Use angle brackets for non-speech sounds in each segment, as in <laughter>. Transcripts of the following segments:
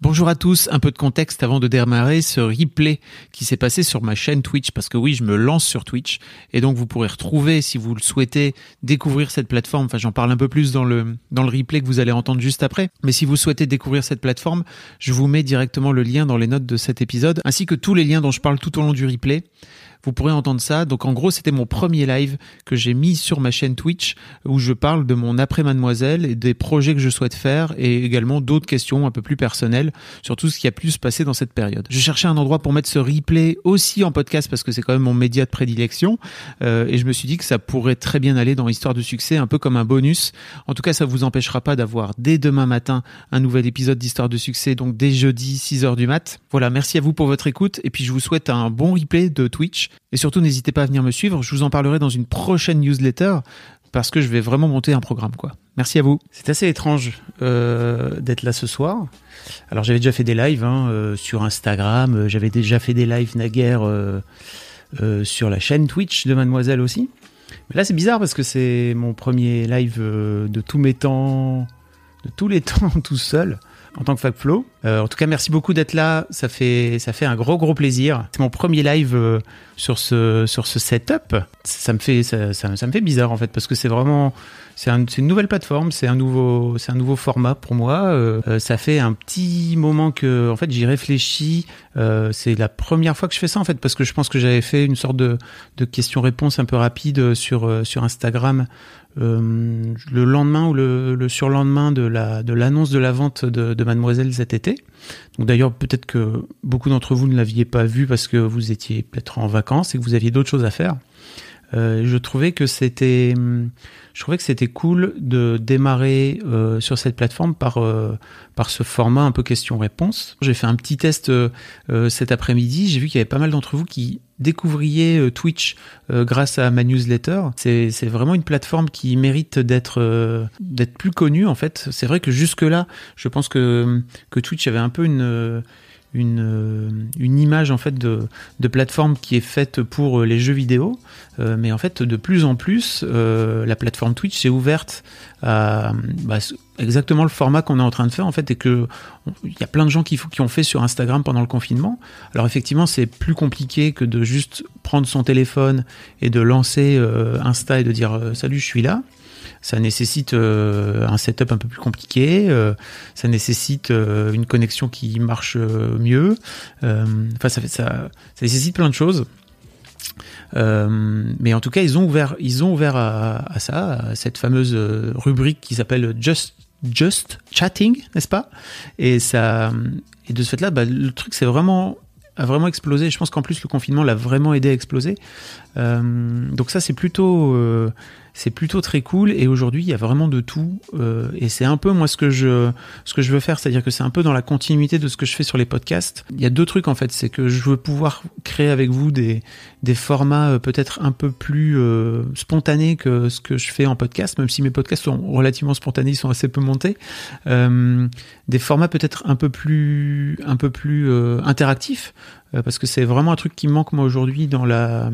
Bonjour à tous, un peu de contexte avant de démarrer ce replay qui s'est passé sur ma chaîne Twitch, parce que oui, je me lance sur Twitch, et donc vous pourrez retrouver, si vous le souhaitez, découvrir cette plateforme, enfin j'en parle un peu plus dans le, dans le replay que vous allez entendre juste après, mais si vous souhaitez découvrir cette plateforme, je vous mets directement le lien dans les notes de cet épisode, ainsi que tous les liens dont je parle tout au long du replay vous pourrez entendre ça. Donc en gros, c'était mon premier live que j'ai mis sur ma chaîne Twitch où je parle de mon après mademoiselle et des projets que je souhaite faire et également d'autres questions un peu plus personnelles sur tout ce qui a pu se passer dans cette période. Je cherchais un endroit pour mettre ce replay aussi en podcast parce que c'est quand même mon média de prédilection euh, et je me suis dit que ça pourrait très bien aller dans Histoire de succès, un peu comme un bonus. En tout cas, ça vous empêchera pas d'avoir dès demain matin un nouvel épisode d'Histoire de succès, donc dès jeudi 6h du mat. Voilà, merci à vous pour votre écoute et puis je vous souhaite un bon replay de Twitch et surtout, n'hésitez pas à venir me suivre. Je vous en parlerai dans une prochaine newsletter parce que je vais vraiment monter un programme. quoi. Merci à vous. C'est assez étrange euh, d'être là ce soir. Alors j'avais déjà fait des lives hein, euh, sur Instagram, euh, j'avais déjà fait des lives naguère sur la chaîne Twitch de Mademoiselle aussi. Mais là c'est bizarre parce que c'est mon premier live de tous mes temps, de tous les <laughs> temps tout seul en tant que FabFlow. Euh, en tout cas, merci beaucoup d'être là. Ça fait, ça fait un gros, gros plaisir. C'est mon premier live euh, sur ce, sur ce setup. Ça me fait, ça, ça, me fait bizarre en fait parce que c'est vraiment, c'est un, une nouvelle plateforme, c'est un nouveau, c'est un nouveau format pour moi. Euh, ça fait un petit moment que, en fait, j'y réfléchis. c'est la première fois que je fais ça en fait parce que je pense que j'avais fait une sorte de, de question-réponse un peu rapide sur, sur Instagram euh, le lendemain ou le, surlendemain de la de l'annonce de la vente de, Mademoiselle cet été. Donc d'ailleurs peut-être que beaucoup d'entre vous ne l'aviez pas vu parce que vous étiez peut-être en vacances et que vous aviez d'autres choses à faire. Euh, je trouvais que c'était, je trouvais que c'était cool de démarrer euh, sur cette plateforme par euh, par ce format un peu question-réponse. J'ai fait un petit test cet après-midi. J'ai vu qu'il y avait pas mal d'entre vous qui découvriez Twitch grâce à ma newsletter. C'est c'est vraiment une plateforme qui mérite d'être d'être plus connue en fait. C'est vrai que jusque là, je pense que que Twitch avait un peu une une, euh, une image en fait de, de, plateforme qui est faite pour euh, les jeux vidéo, euh, mais en fait de plus en plus la plateforme Twitch s'est ouverte à bah, exactement le format qu'on est en train de faire en fait et que il y a plein de gens qui, qui ont fait sur Instagram pendant le confinement. Alors effectivement c'est plus compliqué que de juste prendre son téléphone et de lancer Insta et de dire salut je suis là ça nécessite euh, un setup un peu plus compliqué, euh, ça nécessite euh, une connexion qui marche mieux. Enfin, ça, nécessite plein de choses. mais en tout cas, ils ont ouvert, ils ont ouvert à, ça, à cette fameuse rubrique qui s'appelle Just Just Chatting, n'est-ce pas? Et ça, et de ce fait-là, bah, le truc c'est vraiment a vraiment explosé. Je pense qu'en plus le confinement l'a vraiment aidé à exploser. donc ça c'est plutôt c'est plutôt très cool et aujourd'hui il y a vraiment de tout euh, et c'est un peu moi ce que je ce que je veux faire c'est-à-dire que c'est un peu dans la continuité de ce que je fais sur les podcasts. Il y a deux trucs en fait c'est que je veux pouvoir créer avec vous des des formats euh, peut-être un peu plus euh, spontanés que ce que je fais en podcast même si mes podcasts sont relativement spontanés ils sont assez peu montés. Des formats peut-être un peu plus un peu plus interactifs parce que c'est vraiment un truc qui manque moi aujourd'hui dans la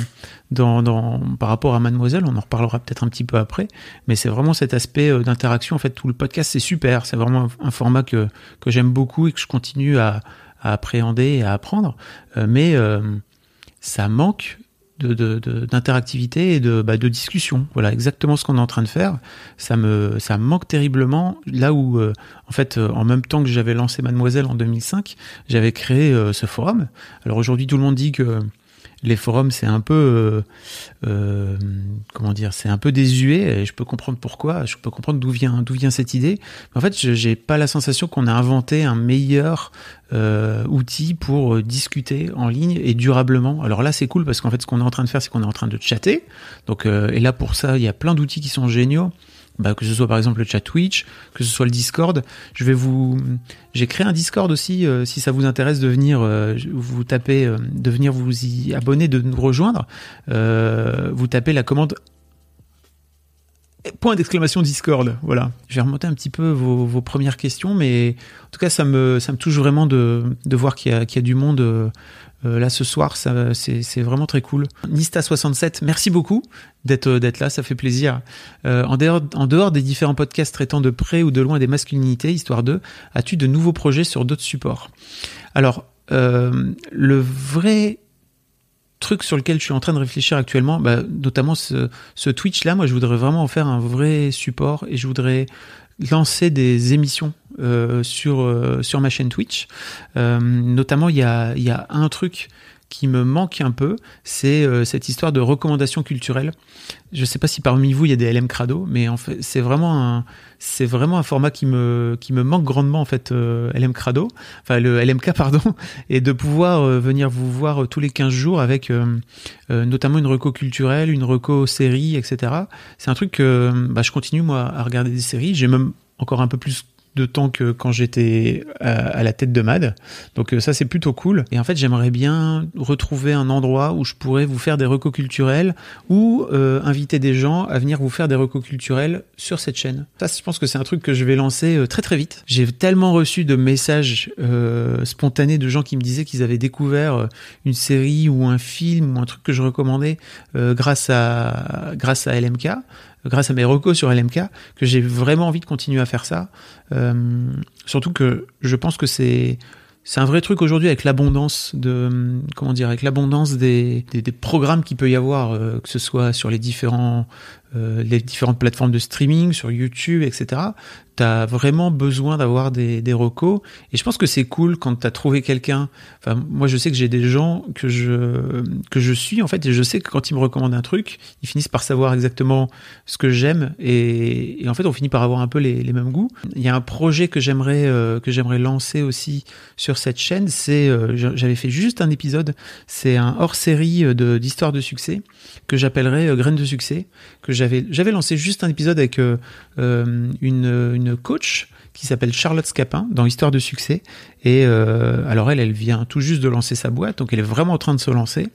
dans, par rapport à Mademoiselle. On en reparlera peut-être un petit peu après. Mais c'est vraiment cet aspect euh, d'interaction. En fait tout le podcast c'est super. C'est vraiment un, format que j'aime beaucoup et que je continue à, à appréhender et à apprendre. Euh, mais ça manque d'interactivité de, de, et de, bah, de discussion. Voilà, exactement ce qu'on est en train de faire. Ça me, ça manque terriblement. Là où, euh, en fait, euh, en même temps que j'avais lancé Mademoiselle en 2005, j'avais créé euh, ce forum. Alors aujourd'hui, tout le monde dit que les forums c'est un peu euh, euh, comment dire c'est un peu désuet et je peux comprendre pourquoi je peux comprendre d'où vient d'où vient cette idée. En fait j'ai pas la sensation qu'on a inventé un meilleur euh, outil pour discuter en ligne et durablement. Alors là c'est cool parce qu'en fait ce qu'on est en train de faire c'est qu'on est en train de chatter. Donc et là pour ça il y a plein d'outils qui sont géniaux bah, que ce soit par exemple le chat Twitch, que ce soit le Discord. Je vais vous, j'ai créé un Discord aussi, euh, si ça vous intéresse de venir, euh, vous euh, de venir vous y abonner, de nous rejoindre. vous tapez la commande point d'exclamation Discord. Voilà. Je vais remonter un petit peu vos, vos, premières questions, mais en tout cas, ça me, ça me touche vraiment de, de voir qu'il y, y a du monde euh, là ce soir, c'est vraiment très cool. Nista67, merci beaucoup d'être d'être là, ça fait plaisir. Euh, en, dehors, des différents podcasts traitant de près ou de loin des masculinités, histoire de, as-tu de nouveaux projets sur d'autres supports? Alors, euh, le vrai truc sur lequel je suis en train de réfléchir actuellement, bah, notamment ce, ce Twitch là, moi je voudrais vraiment en faire un vrai support et je voudrais lancer des émissions euh, sur, euh, sur ma chaîne Twitch. Euh, notamment, il y a, y a un truc qui me manque un peu, c'est cette histoire de recommandation culturelle. Je ne sais pas si parmi vous il y a des LM Crado, mais en fait c'est vraiment un format qui me manque grandement en fait LM Crado, enfin le LMK <laughs> pardon, et de pouvoir venir vous voir tous les 15 jours avec notamment une reco culturelle, une reco série, etc. C'est un truc que bah, je continue moi à regarder des séries. J'ai même encore un peu plus de temps que quand j'étais à, la tête de MAD. Donc euh, ça c'est plutôt cool. Et en fait j'aimerais bien retrouver un endroit où je pourrais vous faire des recos culturels ou euh, inviter des gens à venir vous faire des recos culturels sur cette chaîne. Ça je pense que c'est un truc que je vais lancer euh, très très vite. J'ai tellement reçu de messages spontanés de gens qui me disaient qu'ils avaient découvert une série ou un film ou un truc que je recommandais grâce à grâce à LMK grâce à mes recos sur LMK, que j'ai vraiment envie de continuer à faire ça. Euh, surtout que je pense que c'est c'est un vrai truc aujourd'hui avec l'abondance de comment dire avec l'abondance des, des, programmes qu'il peut y avoir euh, que ce soit sur les différents euh, les différentes plateformes de streaming, sur YouTube, etc. Tu as vraiment besoin d'avoir des, des recos. Et je pense que c'est cool quand tu as trouvé quelqu'un. Enfin, moi, je sais que j'ai des gens que je, que je suis, en fait, et je sais que quand ils me recommandent un truc, ils finissent par savoir exactement ce que j'aime. Et, en fait, on finit par avoir un peu les, les mêmes goûts. Il y a un projet que j'aimerais euh, que j'aimerais lancer aussi sur cette chaîne. C'est, euh, j'avais fait juste un épisode. C'est un hors-série d'histoire de, de succès que j'appellerais Graines de succès, que j'avais lancé juste un épisode avec euh, euh, une, coach qui s'appelle Charlotte Scapin dans Histoire de succès. Et euh, alors elle, elle vient tout juste de lancer sa boîte, donc elle est vraiment en train de se lancer.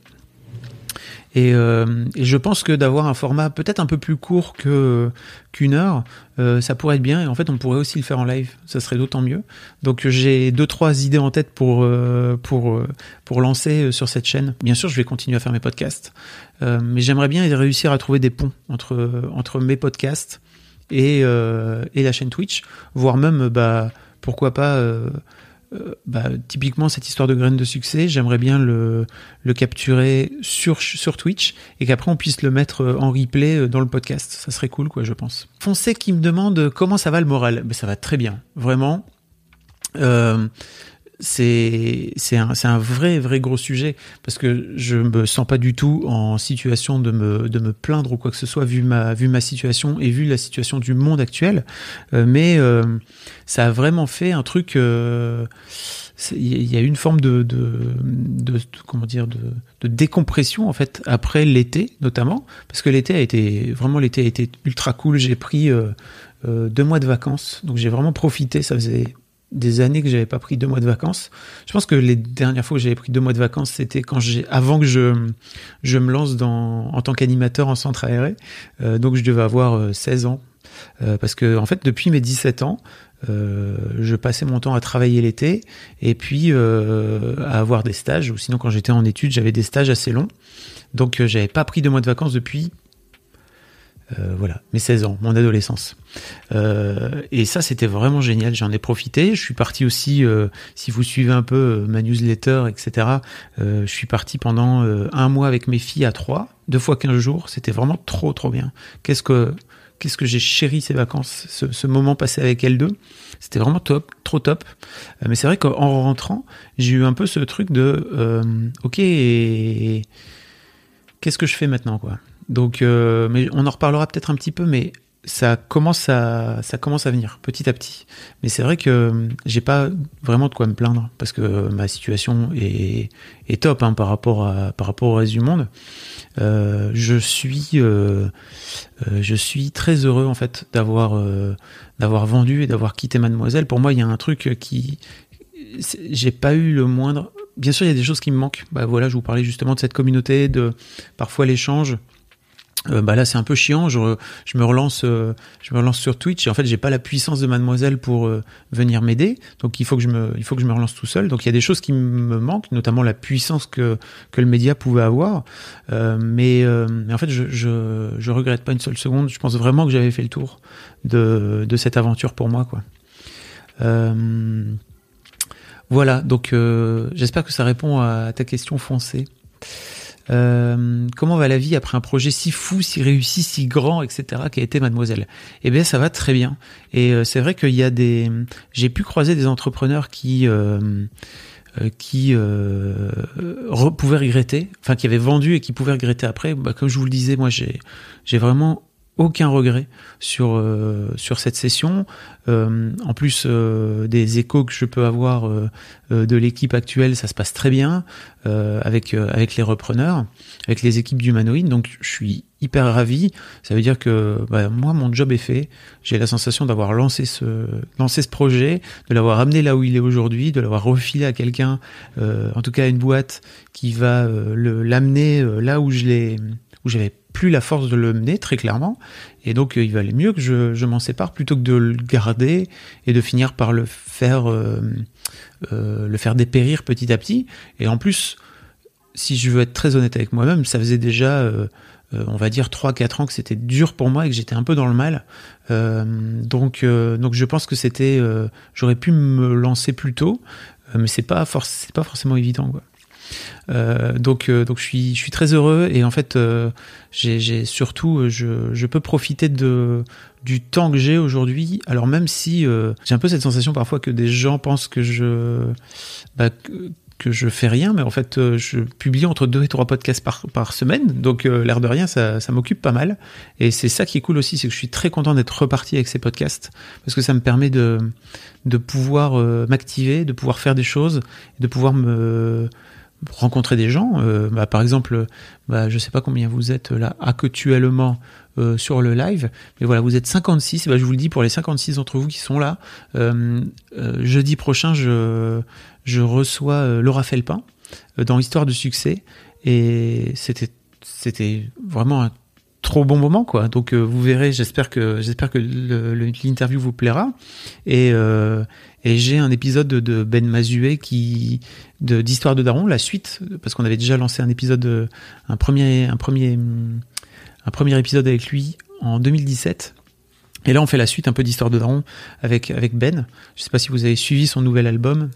Et, euh, et, je pense que d'avoir un format peut-être un peu plus court que qu'une heure, euh, ça pourrait être bien. Et en fait, on pourrait aussi le faire en live. Ça serait d'autant mieux. Donc j'ai deux trois idées en tête pour euh, pour pour lancer sur cette chaîne. Bien sûr, je vais continuer à faire mes podcasts, mais j'aimerais bien réussir à trouver des ponts entre entre mes podcasts et et la chaîne Twitch, voire même bah pourquoi pas euh, bah, typiquement cette histoire de graines de succès, j'aimerais bien le, capturer sur, sur Twitch et qu'après on puisse le mettre euh, en replay euh, dans le podcast. Ça serait cool, quoi, je pense. Foncé qui me demande comment ça va le moral. Ben, ça va très bien, vraiment. C'est c'est un, un vrai vrai gros sujet parce que je me sens pas du tout en situation de me de me plaindre ou quoi que ce soit vu ma vu ma situation et vu la situation du monde actuel. Euh, mais euh, ça a vraiment fait un truc euh, il y a une forme de, de, de, comment dire de, de, décompression en fait après l'été notamment parce que l'été a été vraiment l'été a été ultra cool. J'ai pris deux mois de vacances donc j'ai vraiment profité. Ça faisait des années que j'avais pas pris deux mois de vacances. Je pense que les dernières fois que j'avais pris deux mois de vacances, c'était quand j'ai avant que je je me lance dans en tant qu'animateur en centre aéré. Euh, donc je devais avoir 16 euh, ans euh, parce que en fait depuis mes 17 ans, euh, je passais mon temps à travailler l'été et puis euh, à avoir des stages ou sinon quand j'étais en études, j'avais des stages assez longs. Donc j'avais pas pris deux mois de vacances depuis euh, voilà, mes 16 ans, mon adolescence. Euh, et ça, c'était vraiment génial. J'en ai profité. Je suis parti aussi, euh, si vous suivez un peu ma newsletter, etc. je suis parti pendant un mois avec mes filles à trois, deux fois 15 jours. C'était vraiment trop, trop bien. Qu'est-ce que qu'est-ce que j'ai chéri ces vacances, ce, ce, moment passé avec elles deux? C'était vraiment top, trop top. mais c'est vrai qu'en rentrant, j'ai eu un peu ce truc de, ok, qu'est-ce que je fais maintenant, quoi? Donc, euh, mais on en reparlera peut-être un petit peu, mais ça commence à ça commence à venir petit à petit. Mais c'est vrai que j'ai pas vraiment de quoi me plaindre parce que ma situation est, est top hein, par rapport à par rapport au reste du monde. Euh, je suis euh, euh, je suis très heureux en fait d'avoir euh, d'avoir vendu et d'avoir quitté Mademoiselle. Pour moi, il y a un truc qui j'ai pas eu le moindre. Bien sûr, il y a des choses qui me manquent. Bah voilà, je vous parlais justement de cette communauté, de parfois l'échange. Euh, bah là c'est un peu chiant. Je, je me relance euh, je me relance sur Twitch et en fait j'ai pas la puissance de mademoiselle pour euh, venir m'aider. Donc il faut que je me il faut que je me relance tout seul. Donc il y a des choses qui me manquent notamment la puissance que que le média pouvait avoir. Mais, mais en fait je, je je regrette pas une seule seconde. Je pense vraiment que j'avais fait le tour de de cette aventure pour moi quoi. Voilà. Donc j'espère que ça répond à ta question foncée euh, comment va la vie après un projet si fou, si réussi, si grand, etc. qui a été Mademoiselle? Eh bien, ça va très bien. Et euh, c'est vrai qu'il y a des, j'ai pu croiser des entrepreneurs qui euh, qui pouvaient regretter, enfin qui avaient vendu et qui pouvaient regretter après. Bah, comme je vous le disais, moi j'ai j'ai vraiment aucun regret sur euh, sur cette session. Euh, en plus euh, des échos que je peux avoir de l'équipe actuelle, ça se passe très bien avec avec les repreneurs, avec les équipes d'humanoïdes. Donc je suis hyper ravi. Ça veut dire que bah, moi mon job est fait. J'ai la sensation d'avoir lancé ce lancé ce projet, de l'avoir amené là où il est aujourd'hui, de l'avoir refilé à quelqu'un, en tout cas à une boîte qui va l'amener là où je l'ai où j'avais plus la force de le mener très clairement. Et donc euh, il valait mieux que je, m'en sépare plutôt que de le garder et de finir par le faire euh, euh, le faire dépérir petit à petit. Et en plus si je veux être très honnête avec moi-même ça faisait déjà on va dire 3-4 ans que c'était dur pour moi et que j'étais un peu dans le mal. Donc donc je pense que c'était j'aurais pu me lancer plus tôt mais c'est pas c'est pas forcément évident quoi. Euh, donc, euh, donc je suis, je suis très heureux et en fait, euh, j'ai surtout, je, je peux profiter de du temps que j'ai aujourd'hui. Alors même si j'ai un peu cette sensation parfois que des gens pensent que je bah, que je fais rien, mais en fait, je publie entre deux et trois podcasts par, par semaine. Donc, l'air de rien, ça, m'occupe pas mal. Et c'est ça qui est cool aussi, c'est que je suis très content d'être reparti avec ces podcasts parce que ça me permet de, de pouvoir m'activer, de pouvoir faire des choses, de pouvoir me, rencontrer des gens. Euh, bah, par exemple, bah, je sais pas combien vous êtes là actuellement euh, sur le live, mais voilà, vous êtes 56. Bah, je vous le dis pour les 56 d'entre vous qui sont là. Euh, euh jeudi prochain, je, je reçois euh, Laura Felpin dans l'histoire de succès, et c'était vraiment un trop bon moment quoi. Donc vous verrez, j'espère que j'espère que l'interview vous plaira et euh, et j'ai un épisode de Ben Mazué qui de d'histoire de Daron, la suite, parce qu'on avait déjà lancé un épisode, un premier, un premier, un premier épisode avec lui en 2017. Et là, on fait la suite un peu d'histoire de Daron avec avec Ben. Je sais pas si vous avez suivi son nouvel album,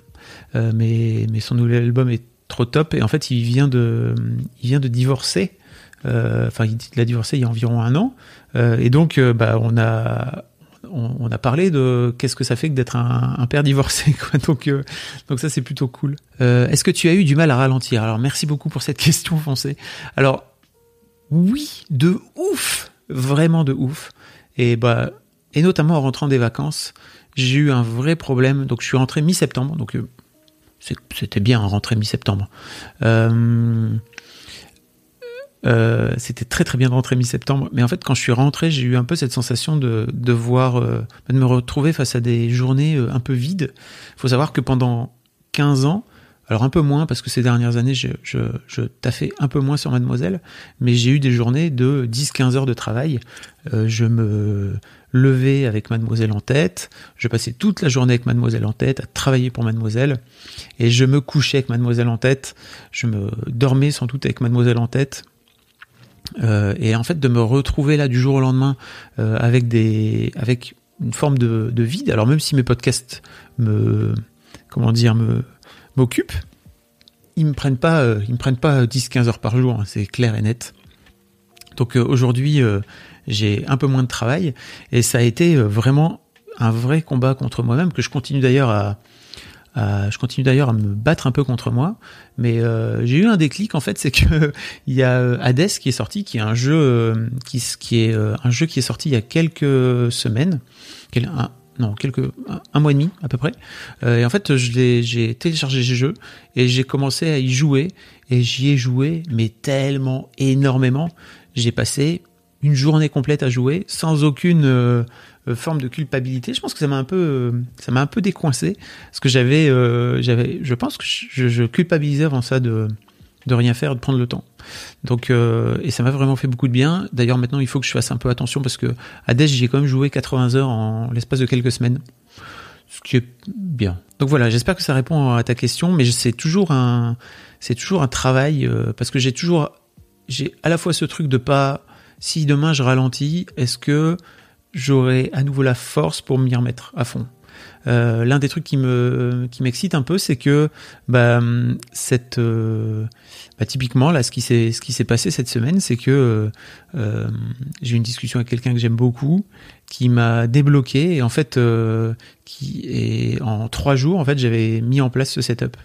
euh, mais mais son nouvel album est trop top. Et en fait, il vient de il vient de divorcer. Euh, enfin, il a divorcé il y a environ un an. Euh, et donc, euh, bah, on a on, a parlé de qu'est-ce que ça fait que d'être un, père divorcé. <laughs> Donc, donc ça, c'est plutôt cool. Est-ce que tu as eu du mal à ralentir? Alors, merci beaucoup pour cette <laughs> question, Foncé. Alors, oui, de ouf, vraiment de ouf. Et bah, et notamment en rentrant des vacances, j'ai eu un vrai problème. Donc, je suis rentré mi-septembre. Donc, c'était bien rentrer mi-septembre. Euh, c'était très très bien de rentrer mi-septembre. Mais en fait, quand je suis rentré, j'ai eu un peu cette sensation de, de voir, euh, de me retrouver face à des journées euh, un peu vides. Il faut savoir que pendant 15 ans, alors un peu moins parce que ces dernières années, je, je, je taffais un peu moins sur Mademoiselle, mais j'ai eu des journées de 10-15 heures de travail. Euh, je me levais avec Mademoiselle en tête, je passais toute la journée avec Mademoiselle en tête, à travailler pour Mademoiselle, et je me couchais avec Mademoiselle en tête, je me dormais sans doute avec Mademoiselle en tête, euh, et en fait de me retrouver là du jour au lendemain euh, avec des avec une forme de, de, vide. Alors même si mes podcasts me comment dire me m'occupent, ils me prennent pas euh, ils me prennent pas 10-15 heures par jour, hein, c'est clair et net. Donc aujourd'hui j'ai un peu moins de travail et ça a été vraiment un vrai combat contre moi-même que je continue d'ailleurs à je continue d'ailleurs à me battre un peu contre moi, mais j'ai eu un déclic en fait, c'est que <laughs> il y a Hades qui est sorti, qui est un jeu qui, est un jeu qui est sorti il y a quelques semaines, un, non, quelques, un, mois et demi à peu près. Euh, et en fait, j'ai téléchargé ce jeu et j'ai commencé à y jouer et j'y ai joué, mais tellement énormément. J'ai passé une journée complète à jouer sans aucune euh, euh, forme de culpabilité. Je pense que ça m'a un peu, ça m'a un peu décoincé parce que j'avais, j'avais, je pense que je, culpabilisais avant ça de de rien faire, de prendre le temps. Donc, euh, et ça m'a vraiment fait beaucoup de bien. D'ailleurs, maintenant, il faut que je fasse un peu attention parce que à Dash, j'ai quand même joué 80 heures en l'espace de quelques semaines. Ce qui est bien. Donc voilà, j'espère que ça répond à ta question, mais c'est toujours un, c'est toujours un travail euh, parce que j'ai toujours, j'ai à la fois ce truc de pas, si demain je ralentis, est-ce que j'aurai à nouveau la force pour m'y remettre à fond euh, l'un des trucs qui me qui m'excite un peu, c'est que bah, cette euh, bah, typiquement là, ce qui s'est ce qui s'est passé cette semaine, c'est que euh, j'ai eu une discussion avec quelqu'un que j'aime beaucoup, qui m'a débloqué et en fait qui est en trois jours en fait j'avais mis en place ce setup.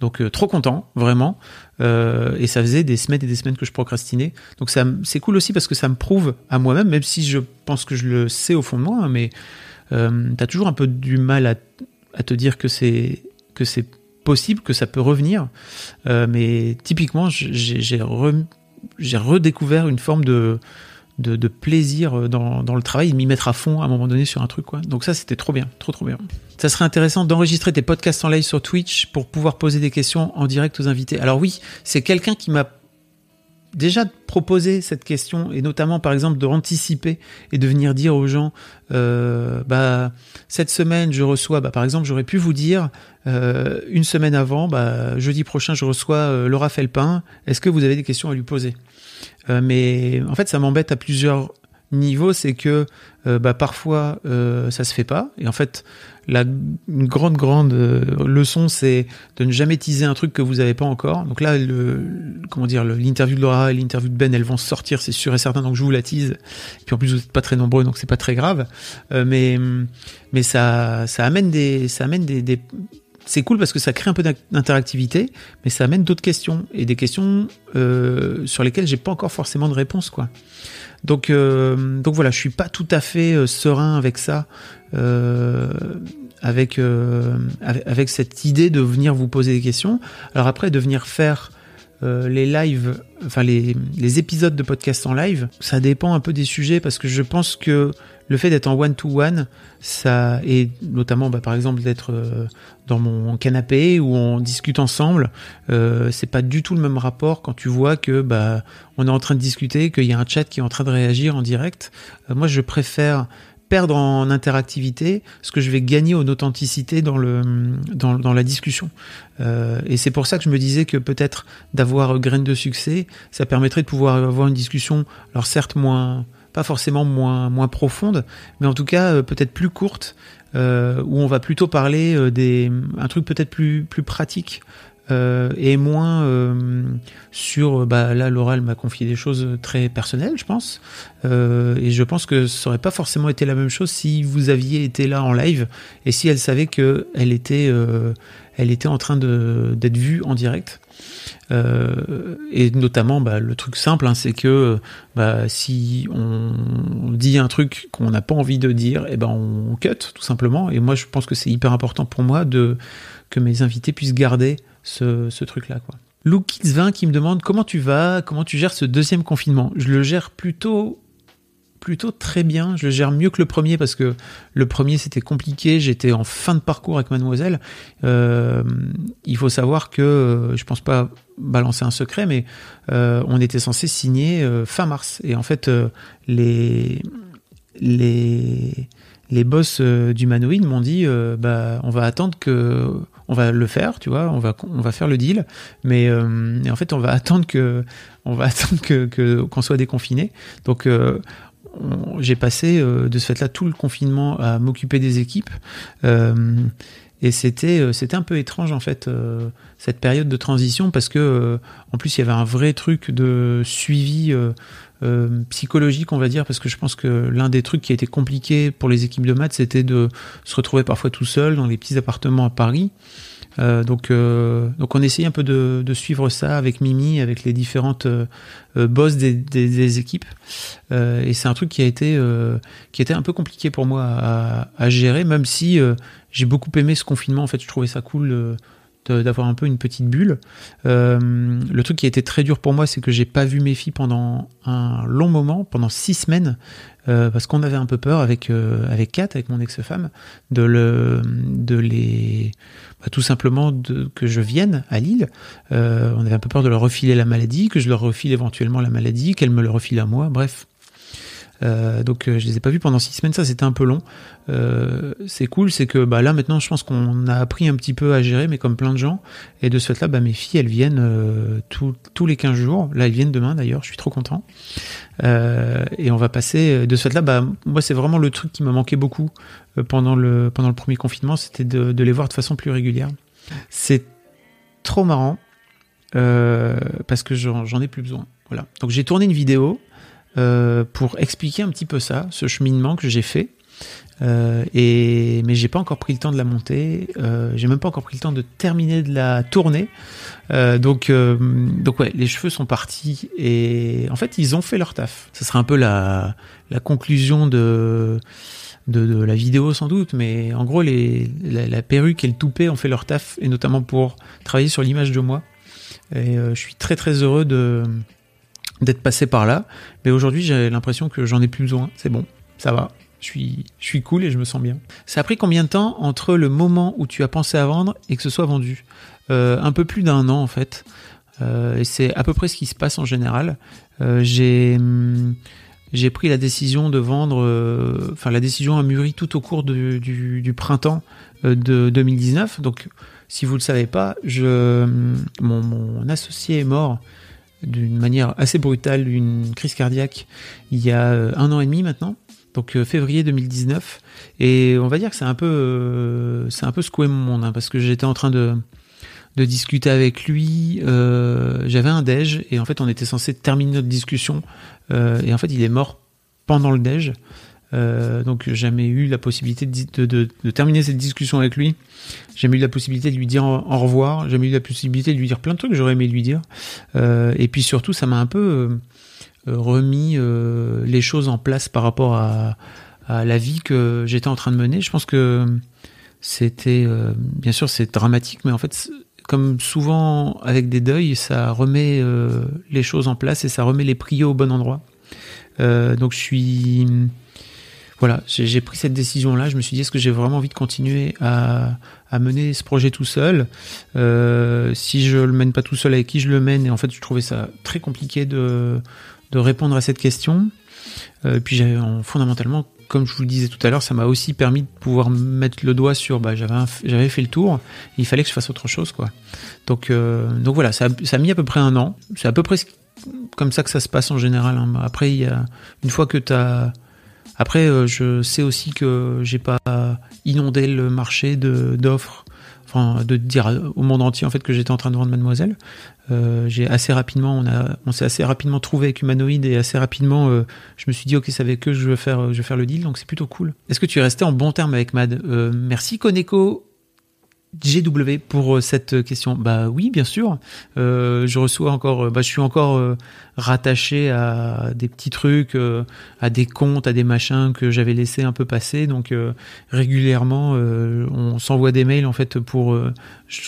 Donc trop content, vraiment. Euh, et ça faisait des semaines et des semaines que je procrastinais. Donc ça, c'est cool aussi parce que ça me prouve à moi-même, même si je pense que je le sais au fond de moi, hein, mais euh, tu as toujours un peu du mal à, te dire que c'est que c'est possible, que ça peut revenir. Euh, mais typiquement, j'ai redécouvert une forme de, de, plaisir dans, dans, le travail, de m'y mettre à fond à un moment donné sur un truc. Quoi. Donc ça, c'était trop bien, trop trop bien. Ça serait intéressant d'enregistrer tes podcasts en live sur Twitch pour pouvoir poser des questions en direct aux invités. Alors oui, c'est quelqu'un qui m'a déjà de proposer cette question et notamment par exemple de anticiper et de venir dire aux gens euh, bah cette semaine je reçois bah, par exemple j'aurais pu vous dire euh, une semaine avant bah jeudi prochain je reçois euh, Laura Felpin est-ce que vous avez des questions à lui poser? Euh, mais en fait ça m'embête à plusieurs niveaux c'est que bah parfois ça se fait pas et en fait la grande grande euh, leçon, c'est de ne jamais teaser un truc que vous n'avez pas encore. Donc là, comment dire, l'interview de Laura et l'interview de Ben, elles vont sortir, c'est sûr et certain. Donc je vous la tease. Et puis en plus, vous n'êtes pas très nombreux, donc c'est pas très grave. Mais mais ça ça amène des ça amène des c'est cool parce que ça crée un peu d'interactivité, mais ça amène d'autres questions et des questions euh, sur lesquelles j'ai pas encore forcément de réponse, quoi. Donc, euh, donc voilà, je suis pas tout à fait euh, serein avec ça, avec, avec cette idée de venir vous poser des questions. Alors après, de venir faire les lives, enfin les, les épisodes de podcast en live, ça dépend un peu des sujets parce que je pense que le fait d'être en one-to-one, ça et notamment bah, par exemple d'être euh, dans mon canapé où on discute ensemble, euh, c'est pas du tout le même rapport quand tu vois que bah on est en train de discuter, qu'il y a un chat qui est en train de réagir en direct. Euh, moi, je préfère perdre en interactivité ce que je vais gagner en authenticité dans le dans, la discussion et c'est pour ça que je me disais que peut-être d'avoir graine de succès ça permettrait de pouvoir avoir une discussion alors certes moins pas forcément moins, moins profonde, mais en tout cas euh, peut-être plus courte, euh, où on va plutôt parler euh, des un truc peut-être plus plus pratique et moins sur bah là Laura m'a confié des choses très personnelles je pense et je pense que ça aurait pas forcément été la même chose si vous aviez été là en live et si elle savait que elle était elle était en train d'être vue en direct euh, et notamment, bah, le truc simple, hein, c'est que bah, si on dit un truc qu'on n'a pas envie de dire, et eh ben on cut tout simplement. Et moi, je pense que c'est hyper important pour moi de que mes invités puissent garder ce, truc-là, quoi. Lookits20 qui me demande comment tu vas, comment tu gères ce deuxième confinement? Je le gère plutôt plutôt très bien. Je gère mieux que le premier parce que le premier c'était compliqué. J'étais en fin de parcours avec Mademoiselle. Euh, il faut savoir que euh, je pense pas balancer un secret, mais euh, on était censé signer fin mars. Et en fait, les les les boss du Manouine m'ont dit bah on va attendre que on va le faire, tu vois, on va on va faire le deal, mais en fait on va attendre que on va attendre que qu'on soit déconfiné. Donc j'ai passé euh, de ce fait-là tout le confinement à m'occuper des équipes. Euh, Et c'était c'était un peu étrange en fait cette période de transition parce que en plus il y avait un vrai truc de suivi psychologique on va dire parce que je pense que l'un des trucs qui a été compliqué pour les équipes de maths c'était de se retrouver parfois tout seul dans les petits appartements à Paris euh, donc, euh, donc on essaye un peu de, de, suivre ça avec Mimi, avec les différentes euh, boss des, des, des équipes. et c'est un truc qui a été qui était un peu compliqué pour moi à, à gérer, même si j'ai beaucoup aimé ce confinement. En fait, je trouvais ça cool d'avoir un peu une petite bulle. Euh, le truc qui a été très dur pour moi, c'est que j'ai pas vu mes filles pendant un long moment, pendant six semaines, euh, parce qu'on avait un peu peur avec euh, avec Kat, avec mon ex-femme, de le de les bah, tout simplement que je vienne à Lille. on avait un peu peur de leur refiler la maladie, que je leur refile éventuellement la maladie, qu'elle me le refile à moi. Bref, euh, donc euh, je les ai pas vus pendant six semaines, ça c'était un peu long. Euh, c'est cool, c'est que bah, là maintenant je pense qu'on a appris un petit peu à gérer, mais comme plein de gens. Et de ce fait-là, bah, mes filles elles viennent tous les 15 jours. Là elles viennent demain d'ailleurs, je suis trop content. et on va passer de ce fait-là, bah, moi c'est vraiment le truc qui m'a manqué beaucoup pendant, le, premier confinement, c'était de les voir de façon plus régulière. C'est trop marrant parce que j'en ai plus besoin. Voilà. Donc j'ai tourné une vidéo euh, pour expliquer un petit peu ça, ce cheminement que j'ai fait. Euh, et mais j'ai pas encore pris le temps de la monter. Euh, j'ai même pas encore pris le temps de terminer de la tourner. Euh, donc donc ouais, les cheveux sont partis et en fait ils ont fait leur taf. Ça sera un peu la la conclusion de de, de, la vidéo sans doute, mais en gros les, la, la, perruque et le toupet ont fait leur taf, et notamment pour travailler sur l'image de moi. Et je suis très très heureux de, d'être passé par là. Mais aujourd'hui, j'ai l'impression que j'en ai plus besoin. C'est bon, ça va. Je suis, je suis cool et je me sens bien. Ça a pris combien de temps entre le moment où tu as pensé à vendre et que ce soit vendu euh, Un peu plus d'un an en fait. Euh, et c'est à peu près ce qui se passe en général. Euh, j'ai hum, j'ai pris la décision de vendre, enfin la décision a mûri tout au cours du, du, printemps de 2019. Donc si vous le savez pas, je, hum, mon, mon associé est mort d'une manière assez brutale d'une crise cardiaque il y a euh, un an et demi maintenant, donc euh, février 2019. Et on va dire que c'est un peu, euh, c'est un peu secoué mon monde, hein, parce que j'étais en train de, de discuter avec lui. J'avais un déj et en fait on était censé terminer notre discussion et en fait il est mort pendant le déj. Euh, donc jamais eu la possibilité de, terminer cette discussion avec lui. J'ai jamais eu la possibilité de lui dire au revoir. J'ai jamais eu la possibilité de lui dire plein de trucs que j'aurais aimé lui dire. Euh, et puis surtout, ça m'a un peu euh, remis euh, les choses en place par rapport à, à la vie que j'étais en train de mener. Je pense que c'était, bien sûr, c'est dramatique, mais en fait, comme souvent avec des deuils, ça remet les choses en place et ça remet les prios au bon endroit. donc je suis voilà, j'ai pris cette décision-là. Je me suis dit, est-ce que j'ai vraiment envie de continuer à, mener ce projet tout seul? Euh, Si je le mène pas tout seul, avec qui je le mène? Et en fait, je trouvais ça très compliqué de, répondre à cette question. Euh, puis fondamentalement, comme je vous le disais tout à l'heure, ça m'a aussi permis de pouvoir mettre le doigt sur, bah, j'avais fait le tour, il fallait que je fasse autre chose, quoi. Donc, euh, donc voilà, ça ça a mis à peu près un an. C'est à peu près comme ça que ça se passe en général. Hein. Après, il y a, une fois que tu as après, euh, je sais aussi que j'ai pas inondé le marché d'offres, enfin de dire au monde entier en fait que j'étais en train de vendre Mademoiselle. Euh, j'ai assez rapidement, on a, on s'est assez rapidement trouvé avec Humanoid et assez rapidement, euh, je me suis dit ok, c'est avec eux je veux faire, je faire le deal, donc c'est plutôt cool. Est-ce que tu es resté en bon terme avec Mad? Merci Koneko. GW pour euh, cette question Bah oui, bien sûr. Euh, je reçois encore, bah, je suis encore euh, rattaché à des petits trucs, euh, à des comptes, à des machins que j'avais laissé un peu passer. Donc régulièrement, on s'envoie des mails en fait pour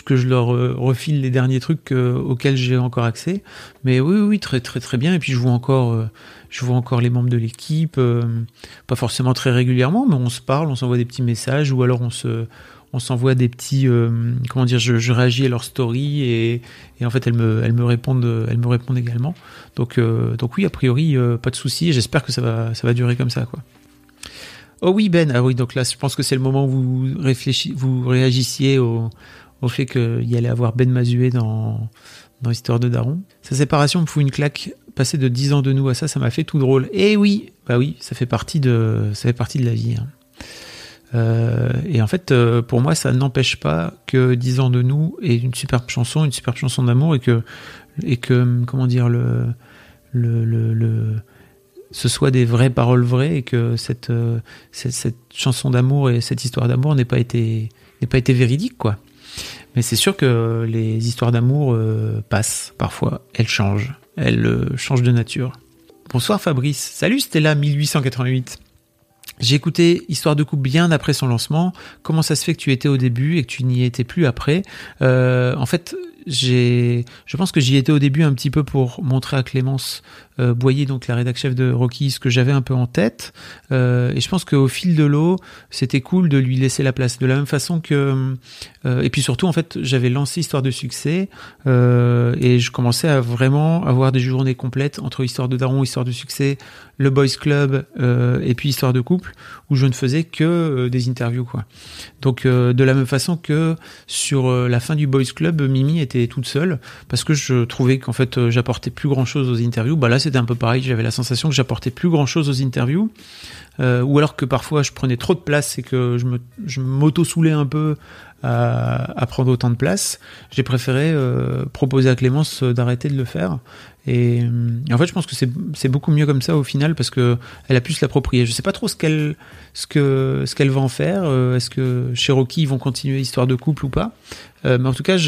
que je leur refile les derniers trucs auxquels j'ai encore accès. Mais oui, oui, très très très bien. Et puis je vois encore, je vois encore les membres de l'équipe, pas forcément très régulièrement, mais on se parle, on s'envoie des petits messages ou alors on se on s'envoie des petits euh, comment dire je, réagis à leur story et, en fait elles me répondent également. Donc euh, donc oui a priori euh, pas de souci j'espère que ça va durer comme ça quoi. Oh oui Ben. Ah oui donc là je pense que c'est le moment où vous réfléchissez vous réagissiez au, fait qu'il y allait avoir Ben Mazué dans dans l'histoire de Daron. Sa séparation me fout une claque. Passer de 10 ans de nous à ça ça m'a fait tout drôle. Et oui! Bah oui ça fait partie de ça fait partie de la vie hein. Et en fait, pour moi, ça n'empêche pas que 10 ans de nous est une superbe chanson, une superbe chanson d'amour, et que, et que, comment dire, le, le, le, ce soit des vraies paroles vraies, et que cette, cette, cette chanson d'amour et cette histoire d'amour n'ait pas été, n'ait pas été véridique, quoi. Mais c'est sûr que les histoires d'amour euh, passent parfois, elles changent, elles euh, changent de nature. Bonsoir Fabrice, salut Stella 1888. J'ai écouté Histoire de couple bien après son lancement. Comment ça se fait que tu étais au début et que tu n'y étais plus après euh, En fait, j'ai, je pense que j'y étais au début un petit peu pour montrer à Clémence euh, Boyer, donc la rédac chef de Rocky, ce que j'avais un peu en tête. Euh, et je pense qu'au fil de l'eau, c'était cool de lui laisser la place. De la même façon que, euh, et puis surtout en fait, j'avais lancé Histoire de succès euh, et je commençais à vraiment avoir des journées complètes entre Histoire de Daron, Histoire de succès, le Boys Club euh, et puis Histoire de couple, où je ne faisais que des interviews quoi. Donc de la même façon que sur la fin du Boys Club, Mimi était toute seule parce que je trouvais qu'en fait euh, j'apportais plus grand chose aux interviews. Bah là c'était un peu pareil, j'avais la sensation que j'apportais plus grand chose aux interviews. Euh, ou alors que parfois je prenais trop de place et que je m'auto-soulais un peu à, prendre autant de place. J'ai préféré euh, proposer à Clémence d'arrêter de le faire. Et, en fait, je pense que c'est beaucoup mieux comme ça au final parce que elle a pu se l'approprier. Je sais pas trop ce qu'elle ce que ce va en faire. Est-ce que Cherokee vont continuer l'histoire de couple ou pas? Mais en tout cas,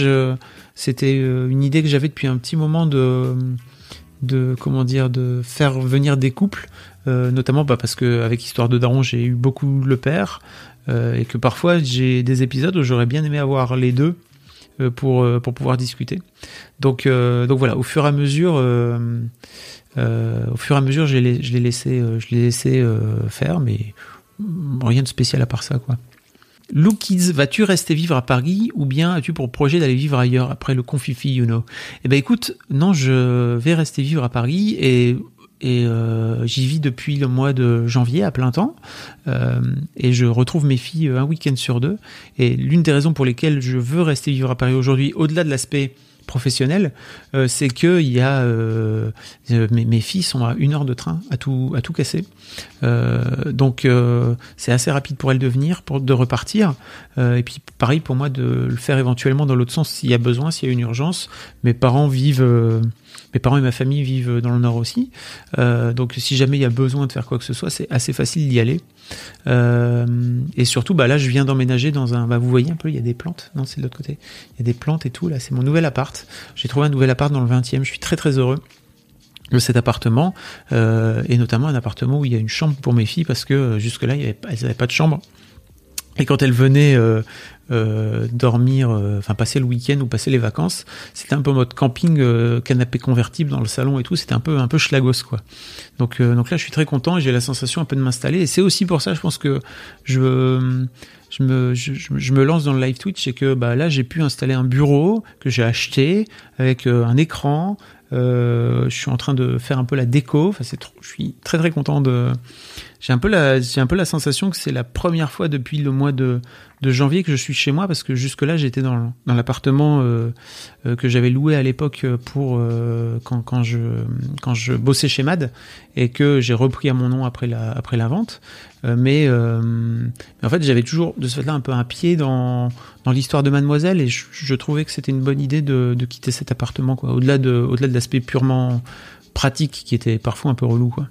c'était euh, une idée que j'avais depuis un petit moment de, de comment dire, de faire venir des couples, euh, notamment bah, parce que avec Histoire de Daron, j'ai eu beaucoup le père, euh, et que parfois j'ai des épisodes où j'aurais bien aimé avoir les deux pour, pour pouvoir discuter. Donc, voilà, au fur et à mesure, au fur et à mesure, je l'ai laissé, je faire, mais rien de spécial à part ça. Lookies, vas-tu rester vivre à Paris ou bien as-tu pour projet d'aller vivre ailleurs après le confifi, you know? Eh ben écoute, non, je vais rester vivre à Paris et et euh, j'y vis depuis le mois de janvier à plein temps. Euh, et je retrouve mes filles un week-end sur deux. Et l'une des raisons pour lesquelles je veux rester vivre à Paris aujourd'hui au-delà de l'aspect professionnel, euh, c'est que y a euh, euh, mes, filles sont à une heure de train à tout à tout casser, donc c'est assez rapide pour elles de venir, de repartir, et puis pareil pour moi de le faire éventuellement dans l'autre sens s'il y a besoin, s'il y a une urgence. Mes parents vivent mes parents et ma famille vivent dans le nord aussi. Euh, donc si jamais il y a besoin de faire quoi que ce soit, c'est assez facile d'y aller. Euh, et surtout, bah là, je viens d'emménager dans un. Bah, vous voyez un peu, il y a des plantes. Non, c'est de l'autre côté. Il y a des plantes et tout. Là, c'est mon nouvel appart. J'ai trouvé un nouvel appart dans le 20e. Je suis très très heureux de cet appartement euh, et notamment un appartement où il y a une chambre pour mes filles parce que jusque là elles n'avaient pas de chambre et quand elles venaient euh, euh, dormir, euh, enfin passer le week-end ou passer les vacances, c'était un peu mode camping, euh, canapé convertible dans le salon et tout. C'était un peu un peu schlagos quoi. Donc donc là, je suis très content et j'ai la sensation un peu de m'installer. Et c'est aussi pour ça, je pense que je je me, je, je, me lance dans le live Twitch et que bah, là j'ai pu installer un bureau que j'ai acheté avec un écran. je suis en train de faire un peu la déco. Enfin, c'est je suis très très content de. J'ai un peu la, j'ai un peu la sensation que c'est la première fois depuis le mois de de janvier que je suis chez moi parce que jusque là j'étais dans, dans l'appartement euh, euh, que j'avais loué à l'époque pour euh, quand, quand je quand je bossais chez Mad et que j'ai repris à mon nom après la après la vente. Mais, en fait j'avais toujours de ce fait-là un peu un pied dans dans l'histoire de Mademoiselle et je, je trouvais que c'était une bonne idée de, de quitter cet appartement quoi. Au-delà de au-delà de l'aspect purement pratique qui était parfois un peu relou quoi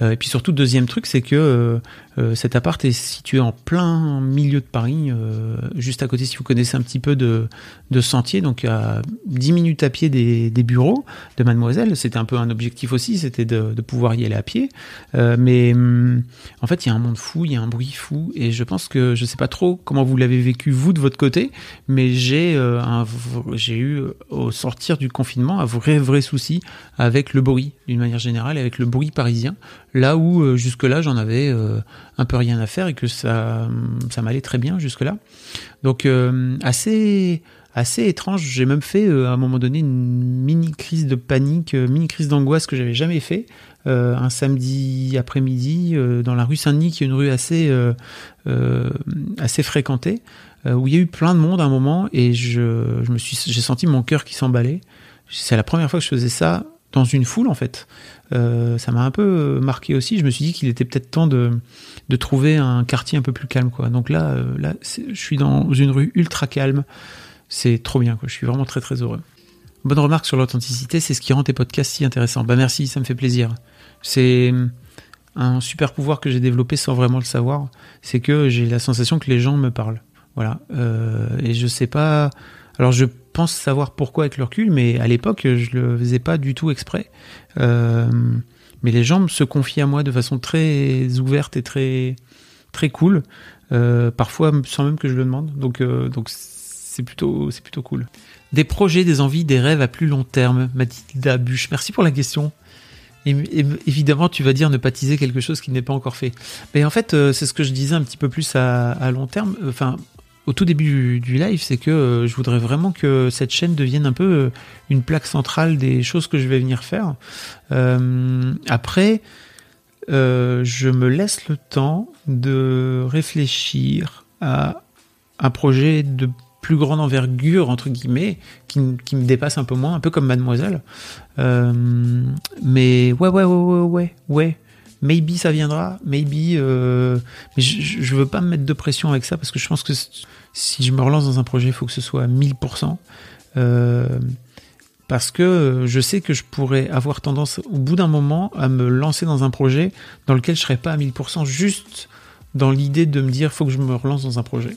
et puis surtout deuxième truc c'est que euh, cet appart est situé en plein milieu de Paris, euh, juste à côté, si vous connaissez un petit peu de, de Sentier, donc à 10 minutes à pied des, des bureaux de Mademoiselle. C'était un peu un objectif aussi, c'était de, de, pouvoir y aller à pied. Euh, mais hum, en fait, il y a un monde fou, il y a un bruit fou, et je pense que je sais pas trop comment vous l'avez vécu vous de votre côté, mais j'ai un, j'ai eu au sortir du confinement un vrai vrai souci avec le bruit d'une manière générale, avec le bruit parisien, là où jusque là j'en avais un peu rien à faire et que ça, ça m'allait très bien jusque-là. Donc euh, assez, assez étrange. J'ai même fait euh, à un moment donné une mini crise de panique, euh, mini crise d'angoisse que j'avais jamais fait. un samedi après-midi dans la rue Saint-Denis, qui est une rue assez, assez fréquentée, où il y a eu plein de monde à un moment et je, je me suis, j'ai senti mon cœur qui s'emballait. C'est la première fois que je faisais ça dans une foule en fait. Euh, ça m'a un peu marqué aussi. Je me suis dit qu'il était peut-être temps de, de trouver un quartier un peu plus calme quoi. Donc là, euh, là, je suis dans une rue ultra calme. C'est trop bien quoi. Je suis vraiment très très heureux. Bonne remarque sur l'authenticité, c'est ce qui rend tes podcasts si intéressants. Bah merci, ça me fait plaisir. C'est un super pouvoir que j'ai développé sans vraiment le savoir. C'est que j'ai la sensation que les gens me parlent. Voilà. Euh, et je sais pas. Alors je pense savoir pourquoi avec le recul, mais à l'époque, je le faisais pas du tout exprès. Euh, mais les gens se confient à moi de façon très ouverte et très très cool, euh, parfois sans même que je le demande. Donc euh, donc c'est plutôt c'est plutôt cool. Des projets, des envies, des rêves à plus long terme. Mathilda Buche, merci pour la question. Évidemment, tu vas dire ne pas teaser quelque chose qui n'est pas encore fait. Mais en fait, c'est ce que je disais un petit peu plus à, à long terme. Enfin, au tout début du, live, c'est que euh, je voudrais vraiment que cette chaîne devienne un peu euh, une plaque centrale des choses que je vais venir faire. Euh, après, je me laisse le temps de réfléchir à un projet de plus grande envergure, entre guillemets, qui, me dépasse un peu moins, un peu comme Mademoiselle. mais ouais, ouais, ouais, ouais, ouais, ouais maybe ça viendra, maybe. Mais je, je veux pas me mettre de pression avec ça parce que je pense que si je me relance dans un projet, il faut que ce soit à 1000%. Euh, parce que je sais que je pourrais avoir tendance au bout d'un moment à me lancer dans un projet dans lequel je serais pas à 1000% juste dans l'idée de me dire faut que je me relance dans un projet.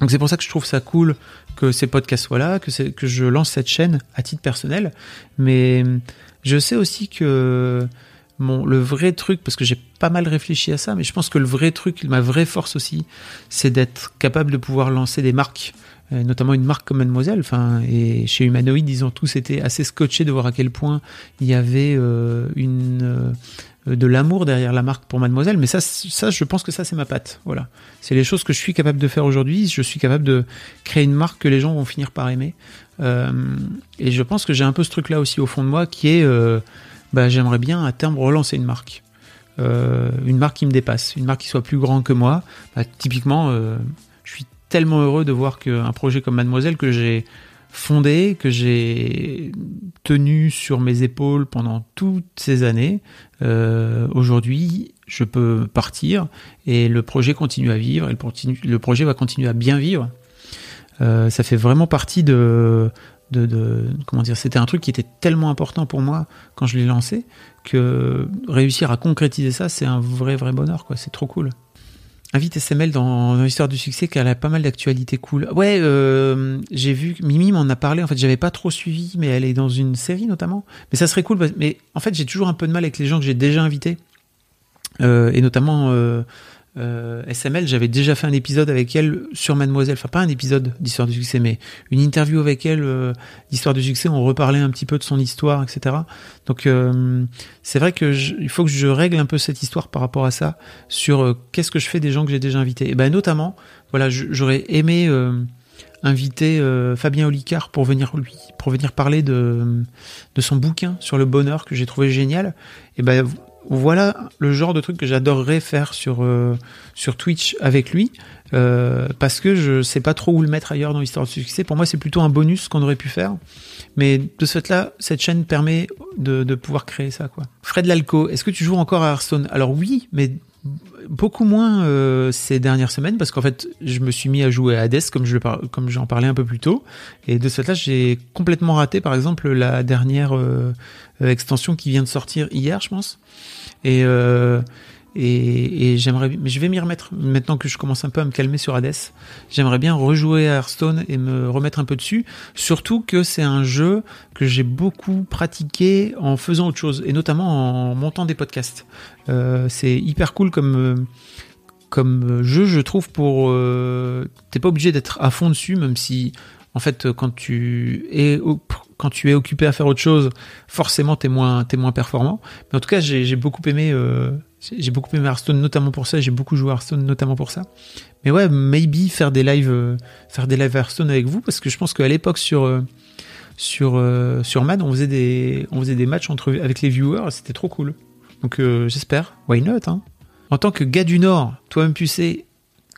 Donc c'est pour ça que je trouve ça cool que ces podcasts soient là, que, je lance cette chaîne à titre personnel. Mais je sais aussi que le vrai truc, parce que j'ai pas mal réfléchi à ça, mais je pense que le vrai truc, ma vraie force aussi, c'est d'être capable de pouvoir lancer des marques, euh, notamment une marque comme Mademoiselle. Enfin, et chez Humanoid, disons tous été assez scotché de voir à quel point il y avait euh, une euh, de l'amour derrière la marque pour Mademoiselle, mais ça, ça, je pense que ça, c'est ma patte. Voilà, c'est les choses que je suis capable de faire aujourd'hui. Je suis capable de créer une marque que les gens vont finir par aimer. Euh, et je pense que j'ai un peu ce truc-là aussi au fond de moi, qui est, euh, bah, j'aimerais bien à terme relancer une marque, une marque qui me dépasse, une marque qui soit plus grande que moi. Bah, typiquement, je suis tellement heureux de voir qu'un projet comme Mademoiselle que j'ai fondé, que j'ai tenu sur mes épaules pendant toutes ces années. Euh, aujourd'hui, je peux partir et le projet continue à vivre et le, projet va continuer à bien vivre. Euh, ça fait vraiment partie de, comment dire, c'était un truc qui était tellement important pour moi quand je l'ai lancé que réussir à concrétiser ça, c'est un vrai vrai bonheur. C'est trop cool. Invite SML dans, l'histoire du succès qu'elle a pas mal d'actualités cool. Ouais, euh, j'ai vu Mimi m'en a parlé. En fait, j'avais pas trop suivi, mais elle est dans une série notamment. Mais ça serait cool. Mais en fait, j'ai toujours un peu de mal avec les gens que j'ai déjà invités, euh, et notamment euh, euh, SML, j'avais déjà fait un épisode avec elle sur Mademoiselle, enfin pas un épisode d'histoire du succès, mais une interview avec elle euh, d'histoire du succès. On reparlait un petit peu de son histoire, etc. Donc euh, c'est vrai que il faut que je règle un peu cette histoire par rapport à ça, sur euh, qu'est-ce que je fais des gens que j'ai déjà invités. Et ben notamment, voilà, j'aurais aimé inviter Fabien Olicard pour venir lui, pour venir parler de de son bouquin sur le bonheur que j'ai trouvé génial. Et ben voilà le genre de truc que j'adorerais faire sur euh, sur Twitch avec lui euh, parce que je sais pas trop où le mettre ailleurs dans l'histoire de succès. Pour moi, c'est plutôt un bonus qu'on aurait pu faire. Mais de ce fait-là, cette chaîne permet de, de pouvoir créer ça. quoi. Fred Lalco, est-ce que tu joues encore à Hearthstone? Alors oui, mais beaucoup moins euh, ces dernières semaines parce qu'en fait je me suis mis à jouer à Hades comme je comme j'en parlais un peu plus tôt. Et de ce fait là j'ai complètement raté par exemple la dernière extension qui vient de sortir hier je pense. Et, euh, et, j'aimerais, mais je vais m'y remettre maintenant que je commence un peu à me calmer sur Hades. J'aimerais bien rejouer à Hearthstone et me remettre un peu dessus. Surtout que c'est un jeu que j'ai beaucoup pratiqué en faisant autre chose et notamment en montant des podcasts. Euh, c'est hyper cool comme comme jeu, je trouve, pour. T'es pas obligé d'être à fond dessus, même si, en fait, quand tu es, quand tu es occupé à faire autre chose, forcément, t'es moins, es moins performant. Mais en tout cas, j'ai beaucoup aimé. j'ai beaucoup aimé Hearthstone, notamment pour ça. J'ai beaucoup joué Hearthstone, notamment pour ça. Mais ouais, maybe faire des lives, faire des lives Hearthstone avec vous, parce que je pense qu'à l'époque, sur sur, euh, sur Mad, on faisait des, on faisait des matchs entre, avec les viewers, c'était trop cool. Donc euh, j'espère, why not hein? En tant que gars du Nord, toi-même tu sais